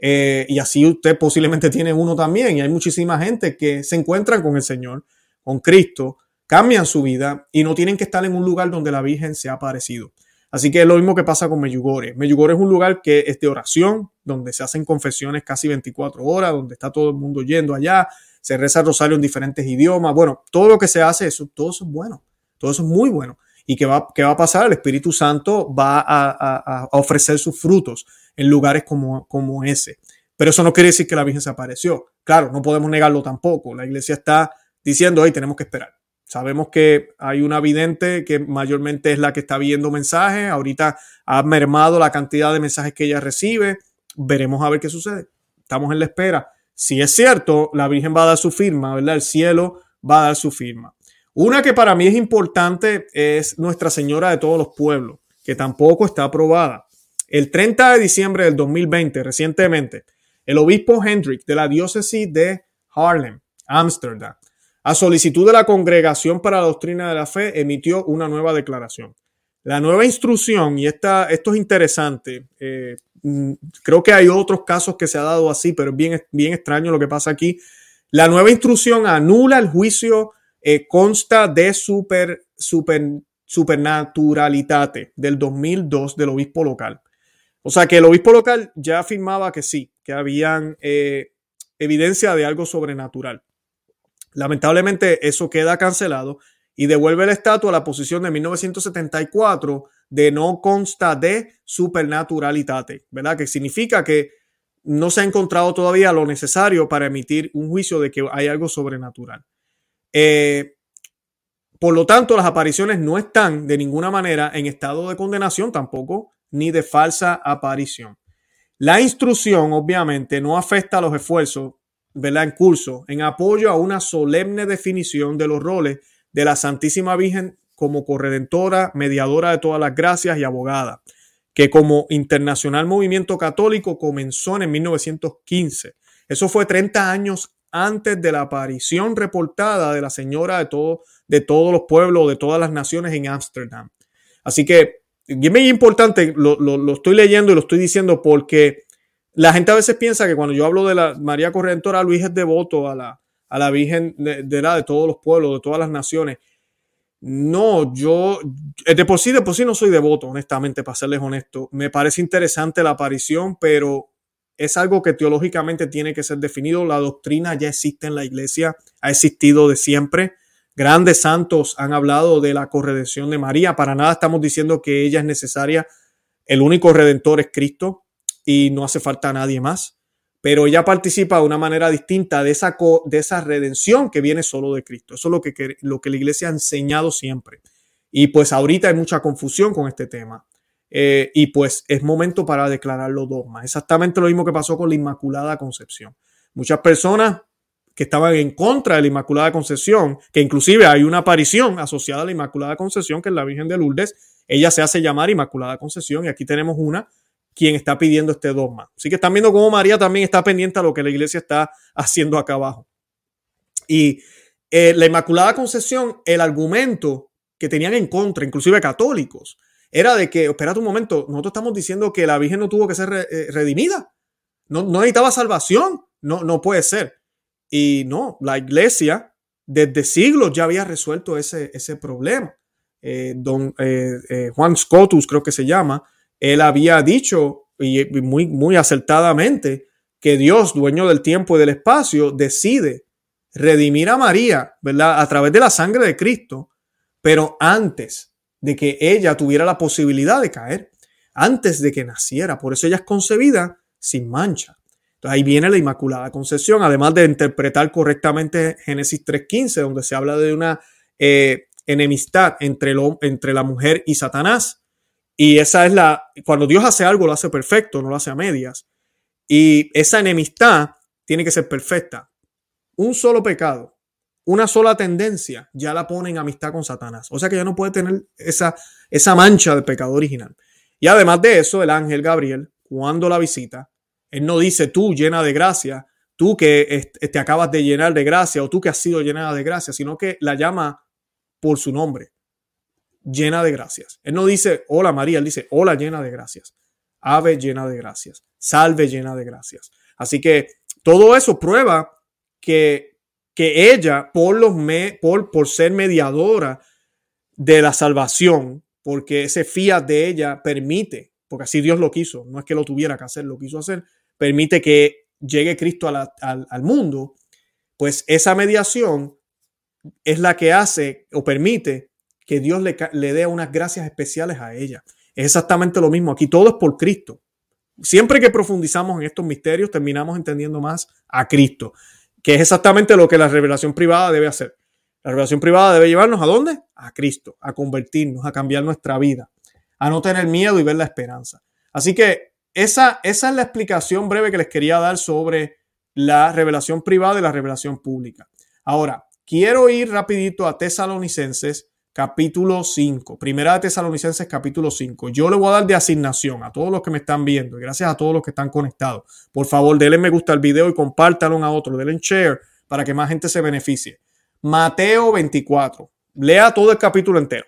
Eh, y así usted posiblemente tiene uno también. Y hay muchísima gente que se encuentran con el Señor, con Cristo, cambian su vida y no tienen que estar en un lugar donde la Virgen se ha aparecido. Así que es lo mismo que pasa con Meyugore. Meyugore es un lugar que es de oración, donde se hacen confesiones casi 24 horas, donde está todo el mundo yendo allá, se reza el rosario en diferentes idiomas. Bueno, todo lo que se hace, eso, todo eso es bueno, todo eso es muy bueno. ¿Y qué va, qué va a pasar? El Espíritu Santo va a, ofrecer sus frutos en lugares como, como ese. Pero eso no quiere decir que la Virgen se apareció. Claro, no podemos negarlo tampoco. La iglesia está diciendo, hoy tenemos que esperar. Sabemos que hay una vidente que mayormente es la que está viendo mensajes. Ahorita ha mermado la cantidad de mensajes que ella recibe. Veremos a ver qué sucede. Estamos en la espera si es cierto, la Virgen va a dar su firma, ¿verdad? El cielo va a dar su firma. Una que para mí es importante es Nuestra Señora de todos los pueblos, que tampoco está aprobada. El 30 de diciembre del 2020, recientemente, el obispo Hendrik de la diócesis de Harlem, Ámsterdam, a solicitud de la Congregación para la Doctrina de la Fe, emitió una nueva declaración. La nueva instrucción, y esta, esto es interesante, eh, Mm, creo que hay otros casos que se ha dado así, pero es bien, bien extraño lo que pasa aquí. La nueva instrucción anula el juicio eh, consta de super, super, supernaturalitate del 2002 del obispo local. O sea que el obispo local ya afirmaba que sí, que habían eh, evidencia de algo sobrenatural. Lamentablemente eso queda cancelado y devuelve el estatua a la posición de 1974 de no consta de supernaturalitate, ¿verdad? Que significa que no se ha encontrado todavía lo necesario para emitir un juicio de que hay algo sobrenatural. Eh, por lo tanto, las apariciones no están de ninguna manera en estado de condenación tampoco, ni de falsa aparición. La instrucción, obviamente, no afecta a los esfuerzos ¿verdad? en curso en apoyo a una solemne definición de los roles de la Santísima Virgen como corredentora, mediadora de todas las gracias y abogada, que como internacional movimiento católico comenzó en 1915. Eso fue 30 años antes de la aparición reportada de la Señora de, de todos los pueblos, de todas las naciones en Ámsterdam. Así que es muy importante, lo, lo, estoy leyendo y lo estoy diciendo porque la gente a veces piensa que cuando yo hablo de la María Corredentora, Luis es devoto a la, a la Virgen de, la, de todos los pueblos, de todas las naciones. No, yo de por sí, de por sí no soy devoto, honestamente, para serles honesto. Me parece interesante la aparición, pero es algo que teológicamente tiene que ser definido. La doctrina ya existe en la iglesia, ha existido de siempre. Grandes santos han hablado de la corredención de María. Para nada estamos diciendo que ella es necesaria. El único redentor es Cristo y no hace falta nadie más. Pero ella participa de una manera distinta de esa, de esa redención que viene solo de Cristo. Eso es lo que, lo que la iglesia ha enseñado siempre. Y pues ahorita hay mucha confusión con este tema. Eh, y pues es momento para declarar los dogmas. Exactamente lo mismo que pasó con la Inmaculada Concepción. Muchas personas que estaban en contra de la Inmaculada Concepción, que inclusive hay una aparición asociada a la Inmaculada Concepción, que es la Virgen de Lourdes, ella se hace llamar Inmaculada Concepción y aquí tenemos una quien está pidiendo este dogma. Así que están viendo cómo María también está pendiente a lo que la iglesia está haciendo acá abajo. Y eh, la Inmaculada Concepción, el argumento que tenían en contra, inclusive católicos, era de que, espérate un momento, nosotros estamos diciendo que la Virgen no tuvo que ser eh, redimida, no, no necesitaba salvación, no, no puede ser. Y no, la iglesia desde siglos ya había resuelto ese, ese problema. Eh, don eh, Juan Scotus, creo que se llama, él había dicho, y muy, muy acertadamente, que Dios, dueño del tiempo y del espacio, decide redimir a María, ¿verdad? A través de la sangre de Cristo, pero antes de que ella tuviera la posibilidad de caer, antes de que naciera. Por eso ella es concebida sin mancha. Entonces ahí viene la Inmaculada Concepción, además de interpretar correctamente Génesis 3.15, donde se habla de una eh, enemistad entre, entre la mujer y Satanás. Y esa es la, cuando Dios hace algo, lo hace perfecto, no lo hace a medias. Y esa enemistad tiene que ser perfecta. Un solo pecado, una sola tendencia, ya la pone en amistad con Satanás. O sea que ya no puede tener esa, esa mancha de pecado original. Y además de eso, el ángel Gabriel, cuando la visita, él no dice tú llena de gracia, tú que te acabas de llenar de gracia o tú que has sido llenada de gracia, sino que la llama por su nombre llena de gracias. Él no dice hola María, él dice hola llena de gracias. Ave llena de gracias. Salve llena de gracias. Así que todo eso prueba que, que ella, por, los me, por, por ser mediadora de la salvación, porque ese fiat de ella permite, porque así Dios lo quiso, no es que lo tuviera que hacer, lo quiso hacer, permite que llegue Cristo al, mundo, pues esa mediación es la que hace o permite que Dios le, le dé unas gracias especiales a ella. Es exactamente lo mismo. Aquí todo es por Cristo. Siempre que profundizamos en estos misterios, terminamos entendiendo más a Cristo, que es exactamente lo que la revelación privada debe hacer. La revelación privada debe llevarnos a dónde? A Cristo, a convertirnos, a cambiar nuestra vida, a no tener miedo y ver la esperanza. Así que esa, esa es la explicación breve que les quería dar sobre la revelación privada y la revelación pública. Ahora, quiero ir rapidito a Tesalonicenses capítulo 5. Primera de Tesalonicenses, capítulo 5. Yo le voy a dar de asignación a todos los que me están viendo y gracias a todos los que están conectados. Por favor, denle me gusta al video y compártalo a otro. Denle share para que más gente se beneficie. Mateo 24. Lea todo el capítulo entero.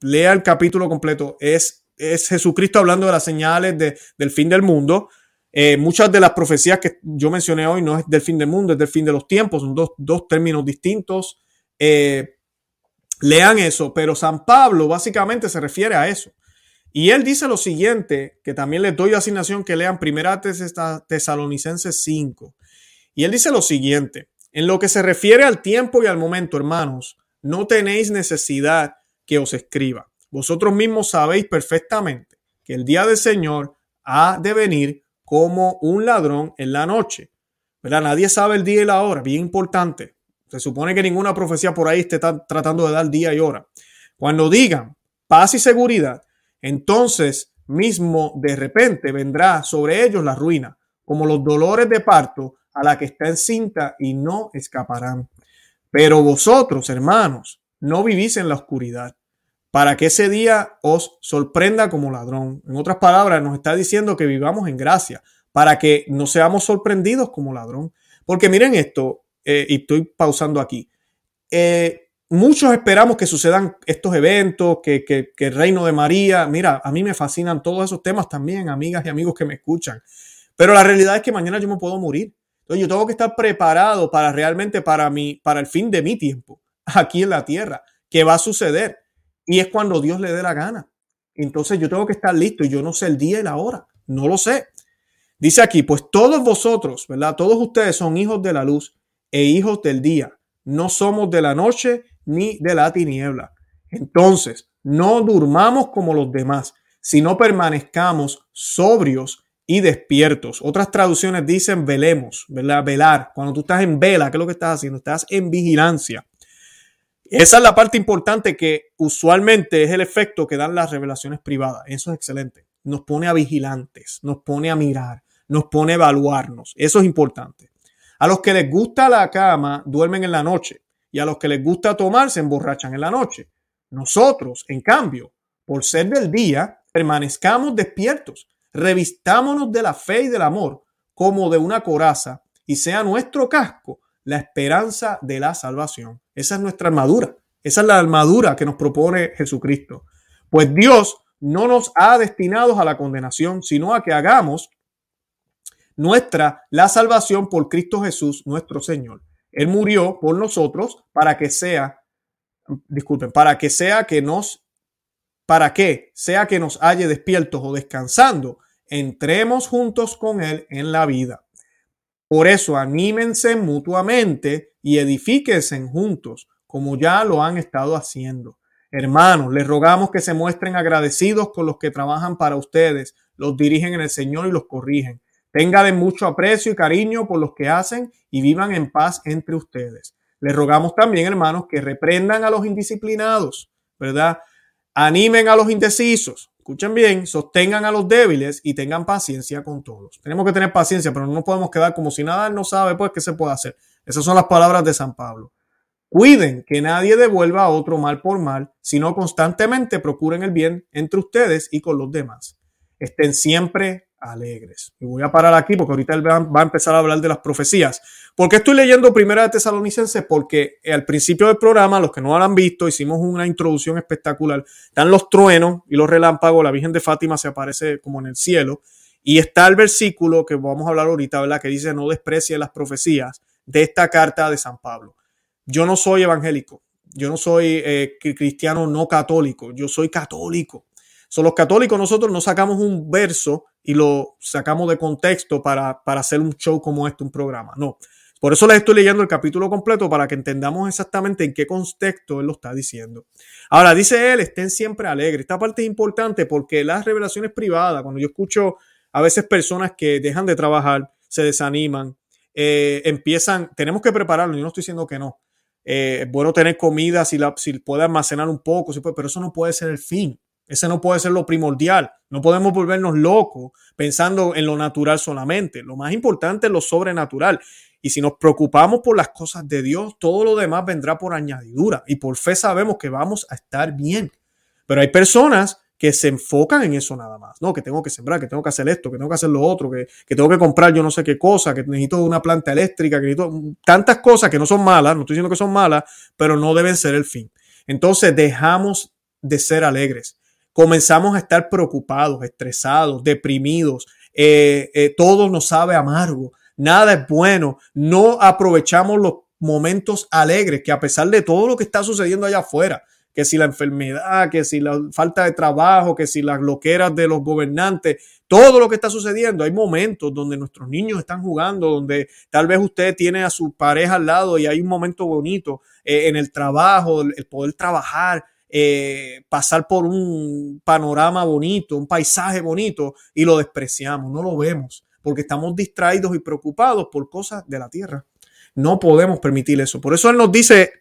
Lea el capítulo completo. Es, es Jesucristo hablando de las señales de, del fin del mundo. Eh, muchas de las profecías que yo mencioné hoy no es del fin del mundo, es del fin de los tiempos. Son dos, dos términos distintos. Eh, Lean eso, pero San Pablo básicamente se refiere a eso. Y él dice lo siguiente, que también les doy asignación que lean Primera Tesalonicenses 5. Y él dice lo siguiente, en lo que se refiere al tiempo y al momento, hermanos, no tenéis necesidad que os escriba. Vosotros mismos sabéis perfectamente que el día del Señor ha de venir como un ladrón en la noche. ¿Verdad? Nadie sabe el día y la hora, bien importante. Se supone que ninguna profecía por ahí esté tratando de dar día y hora. Cuando digan paz y seguridad, entonces mismo de repente vendrá sobre ellos la ruina, como los dolores de parto a la que está encinta y no escaparán. Pero vosotros, hermanos, no vivís en la oscuridad, para que ese día os sorprenda como ladrón. En otras palabras, nos está diciendo que vivamos en gracia, para que no seamos sorprendidos como ladrón. Porque miren esto, eh, y estoy pausando aquí. Eh, muchos esperamos que sucedan estos eventos, que, que, que, el reino de María, mira, a mí me fascinan todos esos temas también, amigas y amigos que me escuchan. Pero la realidad es que mañana yo me puedo morir. Entonces yo tengo que estar preparado para realmente para mi, para el fin de mi tiempo aquí en la tierra, que va a suceder. Y es cuando Dios le dé la gana. Entonces yo tengo que estar listo y yo no sé el día y la hora. No lo sé. Dice aquí, pues todos vosotros, ¿verdad? Todos ustedes son hijos de la luz e hijos del día. No somos de la noche ni de la tiniebla. Entonces, no durmamos como los demás, sino permanezcamos sobrios y despiertos. Otras traducciones dicen velemos, ¿verdad? Velar. Cuando tú estás en vela, ¿qué es lo que estás haciendo? Estás en vigilancia. Esa es la parte importante que usualmente es el efecto que dan las revelaciones privadas. Eso es excelente. Nos pone a vigilantes, nos pone a mirar, nos pone a evaluarnos. Eso es importante. A los que les gusta la cama, duermen en la noche. Y a los que les gusta tomar, se emborrachan en la noche. Nosotros, en cambio, por ser del día, permanezcamos despiertos revistámonos de la fe y del amor como de una coraza y sea nuestro casco la esperanza de la salvación. Esa es nuestra armadura. Esa es la armadura que nos propone Jesucristo. Pues Dios no nos ha destinado a la condenación, sino a que hagamos nuestra la salvación por Cristo Jesús, nuestro Señor. Él murió por nosotros para que sea, disculpen, para que sea que nos para que, sea que nos halle despiertos o descansando, entremos juntos con Él en la vida. Por eso anímense mutuamente y edifíquense juntos, como ya lo han estado haciendo. Hermanos, les rogamos que se muestren agradecidos con los que trabajan para ustedes, los dirigen en el Señor y los corrigen. Tengan mucho aprecio y cariño por los que hacen y vivan en paz entre ustedes. Les rogamos también, hermanos, que reprendan a los indisciplinados, ¿verdad? Animen a los indecisos, escuchen bien, sostengan a los débiles y tengan paciencia con todos. Tenemos que tener paciencia, pero no podemos quedar como si nada no sabe, pues, qué se puede hacer. Esas son las palabras de San Pablo. Cuiden que nadie devuelva a otro mal por mal, sino constantemente procuren el bien entre ustedes y con los demás. Estén siempre alegres. Y voy a parar aquí porque ahorita él va a empezar a hablar de las profecías. ¿Por qué estoy leyendo Primera de Tesalonicenses? Porque al principio del programa, los que no lo han visto, hicimos una introducción espectacular. Están los truenos y los relámpagos, la Virgen de Fátima se aparece como en el cielo. Y está el versículo que vamos a hablar ahorita, ¿verdad? Que dice, no desprecie las profecías de esta carta de San Pablo. Yo no soy evangélico, yo no soy eh, cristiano no católico, yo soy católico. Son los católicos, nosotros no sacamos un verso y lo sacamos de contexto para, para hacer un show como este, un programa. No. Por eso les estoy leyendo el capítulo completo para que entendamos exactamente en qué contexto él lo está diciendo. Ahora, dice él, estén siempre alegres. Esta parte es importante porque las revelaciones privadas, cuando yo escucho a veces personas que dejan de trabajar, se desaniman, eh, empiezan, tenemos que prepararlo, yo no estoy diciendo que no. Eh, es bueno tener comida si, la, si puede almacenar un poco, pero eso no puede ser el fin. Ese no puede ser lo primordial. No podemos volvernos locos pensando en lo natural solamente. Lo más importante es lo sobrenatural. Y si nos preocupamos por las cosas de Dios, todo lo demás vendrá por añadidura. Y por fe sabemos que vamos a estar bien. Pero hay personas que se enfocan en eso nada más. No, que tengo que sembrar, que tengo que hacer esto, que tengo que hacer lo otro, que, que tengo que comprar yo no sé qué cosa, que necesito una planta eléctrica, que necesito tantas cosas que no son malas, no estoy diciendo que son malas, pero no deben ser el fin. Entonces dejamos de ser alegres comenzamos a estar preocupados, estresados, deprimidos, eh, eh, todo nos sabe amargo, nada es bueno, no aprovechamos los momentos alegres que a pesar de todo lo que está sucediendo allá afuera, que si la enfermedad, que si la falta de trabajo, que si las loqueras de los gobernantes, todo lo que está sucediendo, hay momentos donde nuestros niños están jugando, donde tal vez usted tiene a su pareja al lado y hay un momento bonito eh, en el trabajo, el poder trabajar, eh, pasar por un panorama bonito, un paisaje bonito y lo despreciamos, no lo vemos, porque estamos distraídos y preocupados por cosas de la tierra. No podemos permitir eso. Por eso Él nos dice,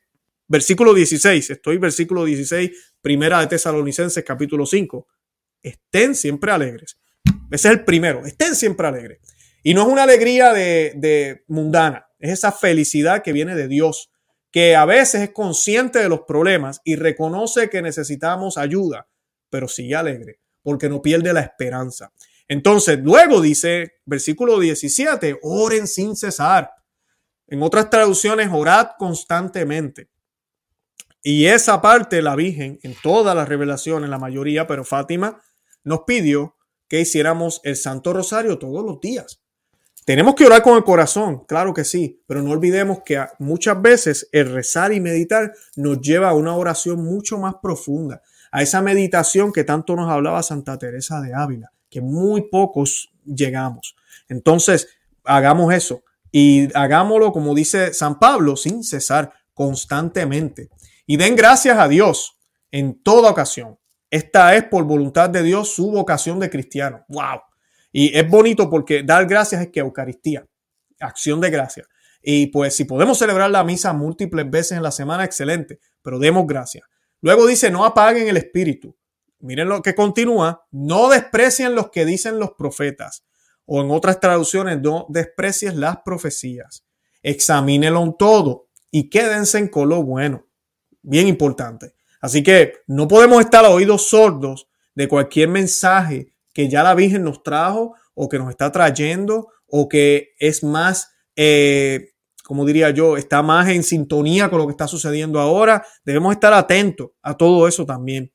versículo 16, estoy versículo 16, primera de Tesalonicenses capítulo 5, estén siempre alegres. Ese es el primero, estén siempre alegres. Y no es una alegría de, de mundana, es esa felicidad que viene de Dios, que a veces es consciente de los problemas y reconoce que necesitamos ayuda, pero sigue alegre, porque no pierde la esperanza. Entonces, luego dice, versículo 17, oren sin cesar. En otras traducciones, orad constantemente. Y esa parte la Virgen, en todas las revelaciones, la mayoría, pero Fátima nos pidió que hiciéramos el Santo Rosario todos los días. Tenemos que orar con el corazón, claro que sí, pero no olvidemos que muchas veces el rezar y meditar nos lleva a una oración mucho más profunda, a esa meditación que tanto nos hablaba Santa Teresa de Ávila, que muy pocos llegamos. Entonces, hagamos eso y hagámoslo, como dice San Pablo, sin cesar, constantemente. Y den gracias a Dios en toda ocasión. Esta es por voluntad de Dios su vocación de cristiano. ¡Wow! Y es bonito porque dar gracias es que Eucaristía, acción de gracias. Y pues si podemos celebrar la misa múltiples veces en la semana, excelente, pero demos gracias. Luego dice, no apaguen el espíritu. Miren lo que continúa, no desprecien los que dicen los profetas. O en otras traducciones, no desprecies las profecías. Examínelo todo y quédense con lo bueno. Bien importante. Así que no podemos estar a oídos sordos de cualquier mensaje que ya la Virgen nos trajo o que nos está trayendo o que es más, eh, como diría yo, está más en sintonía con lo que está sucediendo ahora. Debemos estar atentos a todo eso también.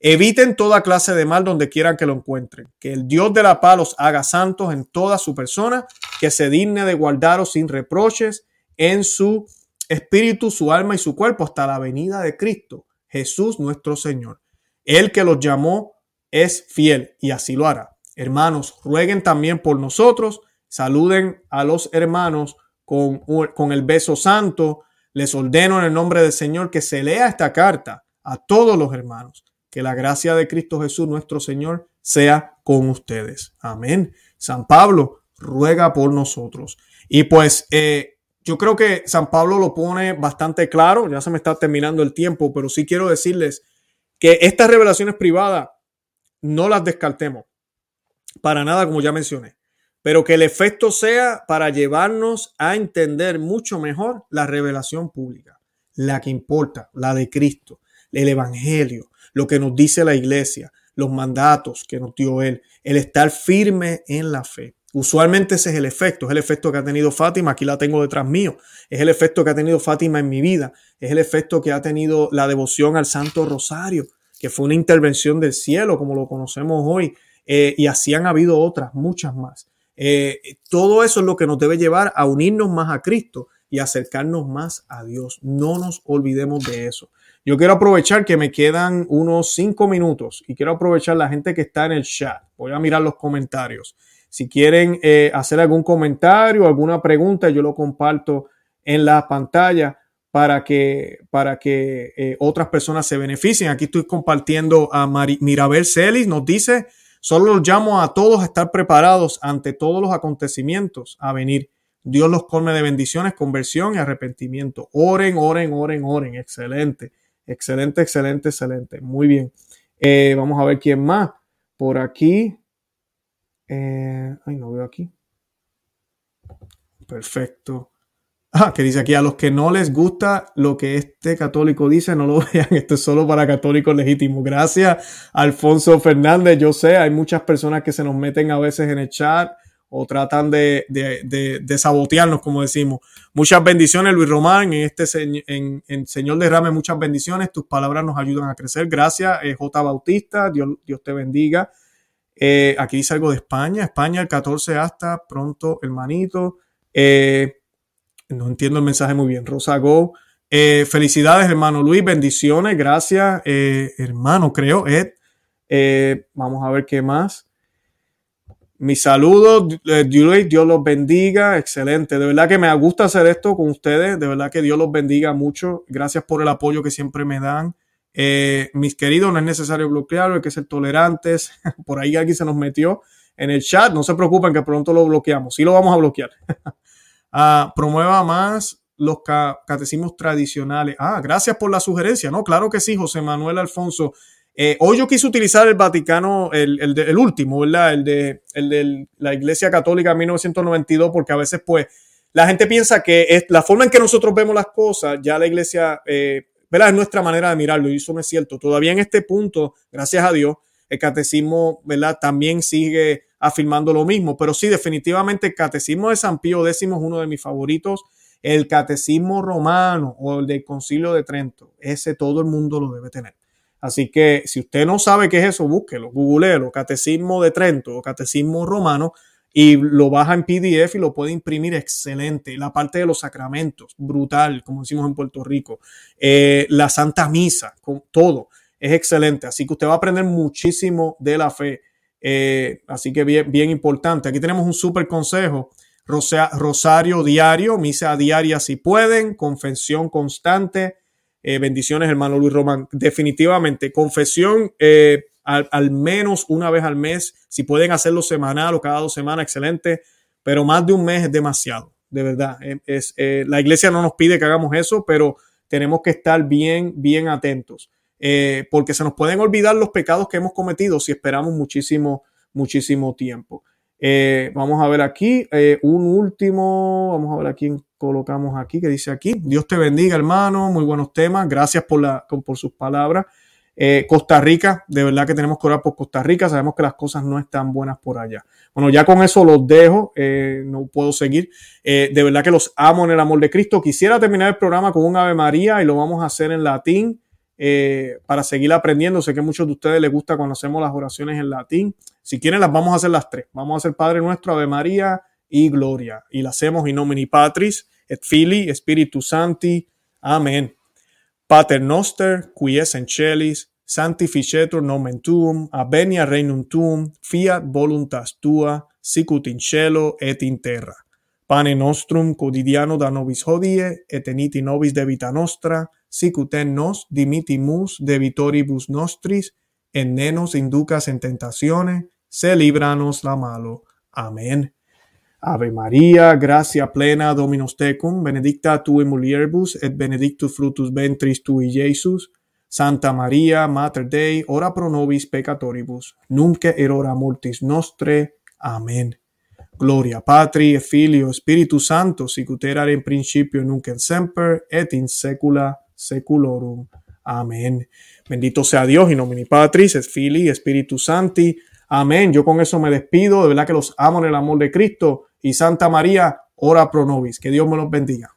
Eviten toda clase de mal donde quieran que lo encuentren. Que el Dios de la paz los haga santos en toda su persona, que se digne de guardaros sin reproches en su espíritu, su alma y su cuerpo hasta la venida de Cristo, Jesús nuestro Señor. El que los llamó es fiel y así lo hará. Hermanos, rueguen también por nosotros, saluden a los hermanos con, con el beso santo. Les ordeno en el nombre del Señor que se lea esta carta a todos los hermanos. Que la gracia de Cristo Jesús nuestro Señor sea con ustedes. Amén. San Pablo ruega por nosotros. Y pues eh, yo creo que San Pablo lo pone bastante claro. Ya se me está terminando el tiempo, pero sí quiero decirles que estas revelaciones privadas no las descartemos. Para nada, como ya mencioné. Pero que el efecto sea para llevarnos a entender mucho mejor la revelación pública, la que importa, la de Cristo, el Evangelio, lo que nos dice la iglesia, los mandatos que nos dio Él, el estar firme en la fe. Usualmente ese es el efecto, es el efecto que ha tenido Fátima, aquí la tengo detrás mío, es el efecto que ha tenido Fátima en mi vida, es el efecto que ha tenido la devoción al Santo Rosario, que fue una intervención del cielo, como lo conocemos hoy, eh, y así han habido otras, muchas más. Eh, todo eso es lo que nos debe llevar a unirnos más a Cristo y acercarnos más a Dios. No nos olvidemos de eso. Yo quiero aprovechar que me quedan unos cinco minutos y quiero aprovechar la gente que está en el chat. Voy a mirar los comentarios. Si quieren eh, hacer algún comentario, alguna pregunta, yo lo comparto en la pantalla para que, para que eh, otras personas se beneficien. Aquí estoy compartiendo a Mirabel Celis, nos dice, solo los llamo a todos a estar preparados ante todos los acontecimientos a venir. Dios los colme de bendiciones, conversión y arrepentimiento. Oren, oren, oren, oren. Excelente, excelente, excelente, excelente. Muy bien. Eh, vamos a ver quién más. Por aquí. Eh, ay, no veo aquí. Perfecto. Ah, que dice aquí, a los que no les gusta lo que este católico dice, no lo vean, esto es solo para católicos legítimos. Gracias, Alfonso Fernández. Yo sé, hay muchas personas que se nos meten a veces en el chat o tratan de, de, de, sabotearnos, como decimos. Muchas bendiciones, Luis Román, en este en, en Señor derrame muchas bendiciones. Tus palabras nos ayudan a crecer. Gracias, eh, J. Bautista, Dios, Dios te bendiga. Eh, aquí dice algo de España, España el 14 hasta pronto, hermanito. Eh, no entiendo el mensaje muy bien. Rosa Go. Eh, felicidades, hermano Luis. Bendiciones. Gracias, eh, hermano, creo. Ed. Eh, vamos a ver qué más. Mis saludos. Dios los bendiga. Excelente. De verdad que me gusta hacer esto con ustedes. De verdad que Dios los bendiga mucho. Gracias por el apoyo que siempre me dan. mis queridos, no es necesario bloquearlo, hay que ser tolerantes. Por ahí alguien se nos metió en el chat. No se preocupen que pronto lo bloqueamos. Sí lo vamos a bloquear. Ah, promueva más los catecismos tradicionales. Ah, gracias por la sugerencia. No, claro que sí, José Manuel Alfonso. Eh, hoy yo quise utilizar el Vaticano, el, el, último, ¿verdad? El de, el de la Iglesia Católica 1992, porque a veces, pues, la gente piensa que es la forma en que nosotros vemos las cosas, ya la Iglesia, eh, ¿verdad? Es nuestra manera de mirarlo y eso no es cierto. Todavía en este punto, gracias a Dios, el catecismo, ¿verdad? También sigue afirmando lo mismo, pero sí, definitivamente el catecismo de San Pío X es uno de mis favoritos. El catecismo romano o el del concilio de Trento, ese todo el mundo lo debe tener. Así que si usted no sabe qué es eso, búsquelo, googleelo, Catecismo de Trento o Catecismo Romano y lo baja en PDF y lo puede imprimir excelente. La parte de los sacramentos, brutal, como decimos en Puerto Rico. Eh, la Santa Misa, con todo, es excelente. Así que usted va a aprender muchísimo de la fe. Eh, así que bien, importante. Aquí tenemos un súper consejo. Rosario diario, misa diaria si pueden, confesión constante, eh, bendiciones, hermano Luis Román. Definitivamente, confesión eh, al, menos una vez al mes. Si pueden hacerlo semanal o cada dos semanas, excelente. Pero más de un mes es demasiado, de verdad. La iglesia no nos pide que hagamos eso, pero tenemos que estar bien, bien atentos. Porque se nos pueden olvidar los pecados que hemos cometido si esperamos muchísimo, muchísimo tiempo. vamos a ver aquí un último, vamos a ver aquí colocamos aquí, que dice aquí, Dios te bendiga hermano, muy buenos temas, gracias por, la, por sus palabras. Eh, Costa Rica, de verdad que tenemos que orar por Costa Rica, sabemos que las cosas no están buenas por allá. Bueno, ya con eso los dejo, eh, no puedo seguir. Eh, de verdad que los amo en el amor de Cristo. Quisiera terminar el programa con un Ave María y lo vamos a hacer en latín para seguir aprendiendo. Sé que a muchos de ustedes les gusta cuando hacemos las oraciones en latín. Si quieren, las vamos a hacer las tres. Vamos a hacer Padre Nuestro, Ave María, y gloria. Y la hacemos in nomine Patris, et Filii, Spiritus Santi. Amén. Pater noster, qui es en celis, sanctificetur nomen tuum, avenia regnum tuum, fiat voluntas tua, sicut in cielo et in terra. Pane nostrum quotidiano da nobis hodie, et eniti nobis debita nostra, sicut en nos dimitimus debitoribus nostris, en nenos inducas en tentazione, se libranos la malo. Amén. Ave María, gracia plena Dominus tecum, benedicta tu in mulieribus et benedictus fructus ventris tui, Iesus. Santa María, Mater Dei, ora pro nobis peccatoribus, nunc et hora mortis nostre. Amén. Gloria Patri et Filio Spiritus Santo, sicut erat in principio nunc et semper et in saecula saeculorum. Amén. Bendito sea Dios, in nomine Patris et Filii Spiritus Santi. Amén. Yo con eso me despido. De verdad que los amo en el amor de Cristo y Santa María, ora pro nobis. Que Dios me los bendiga.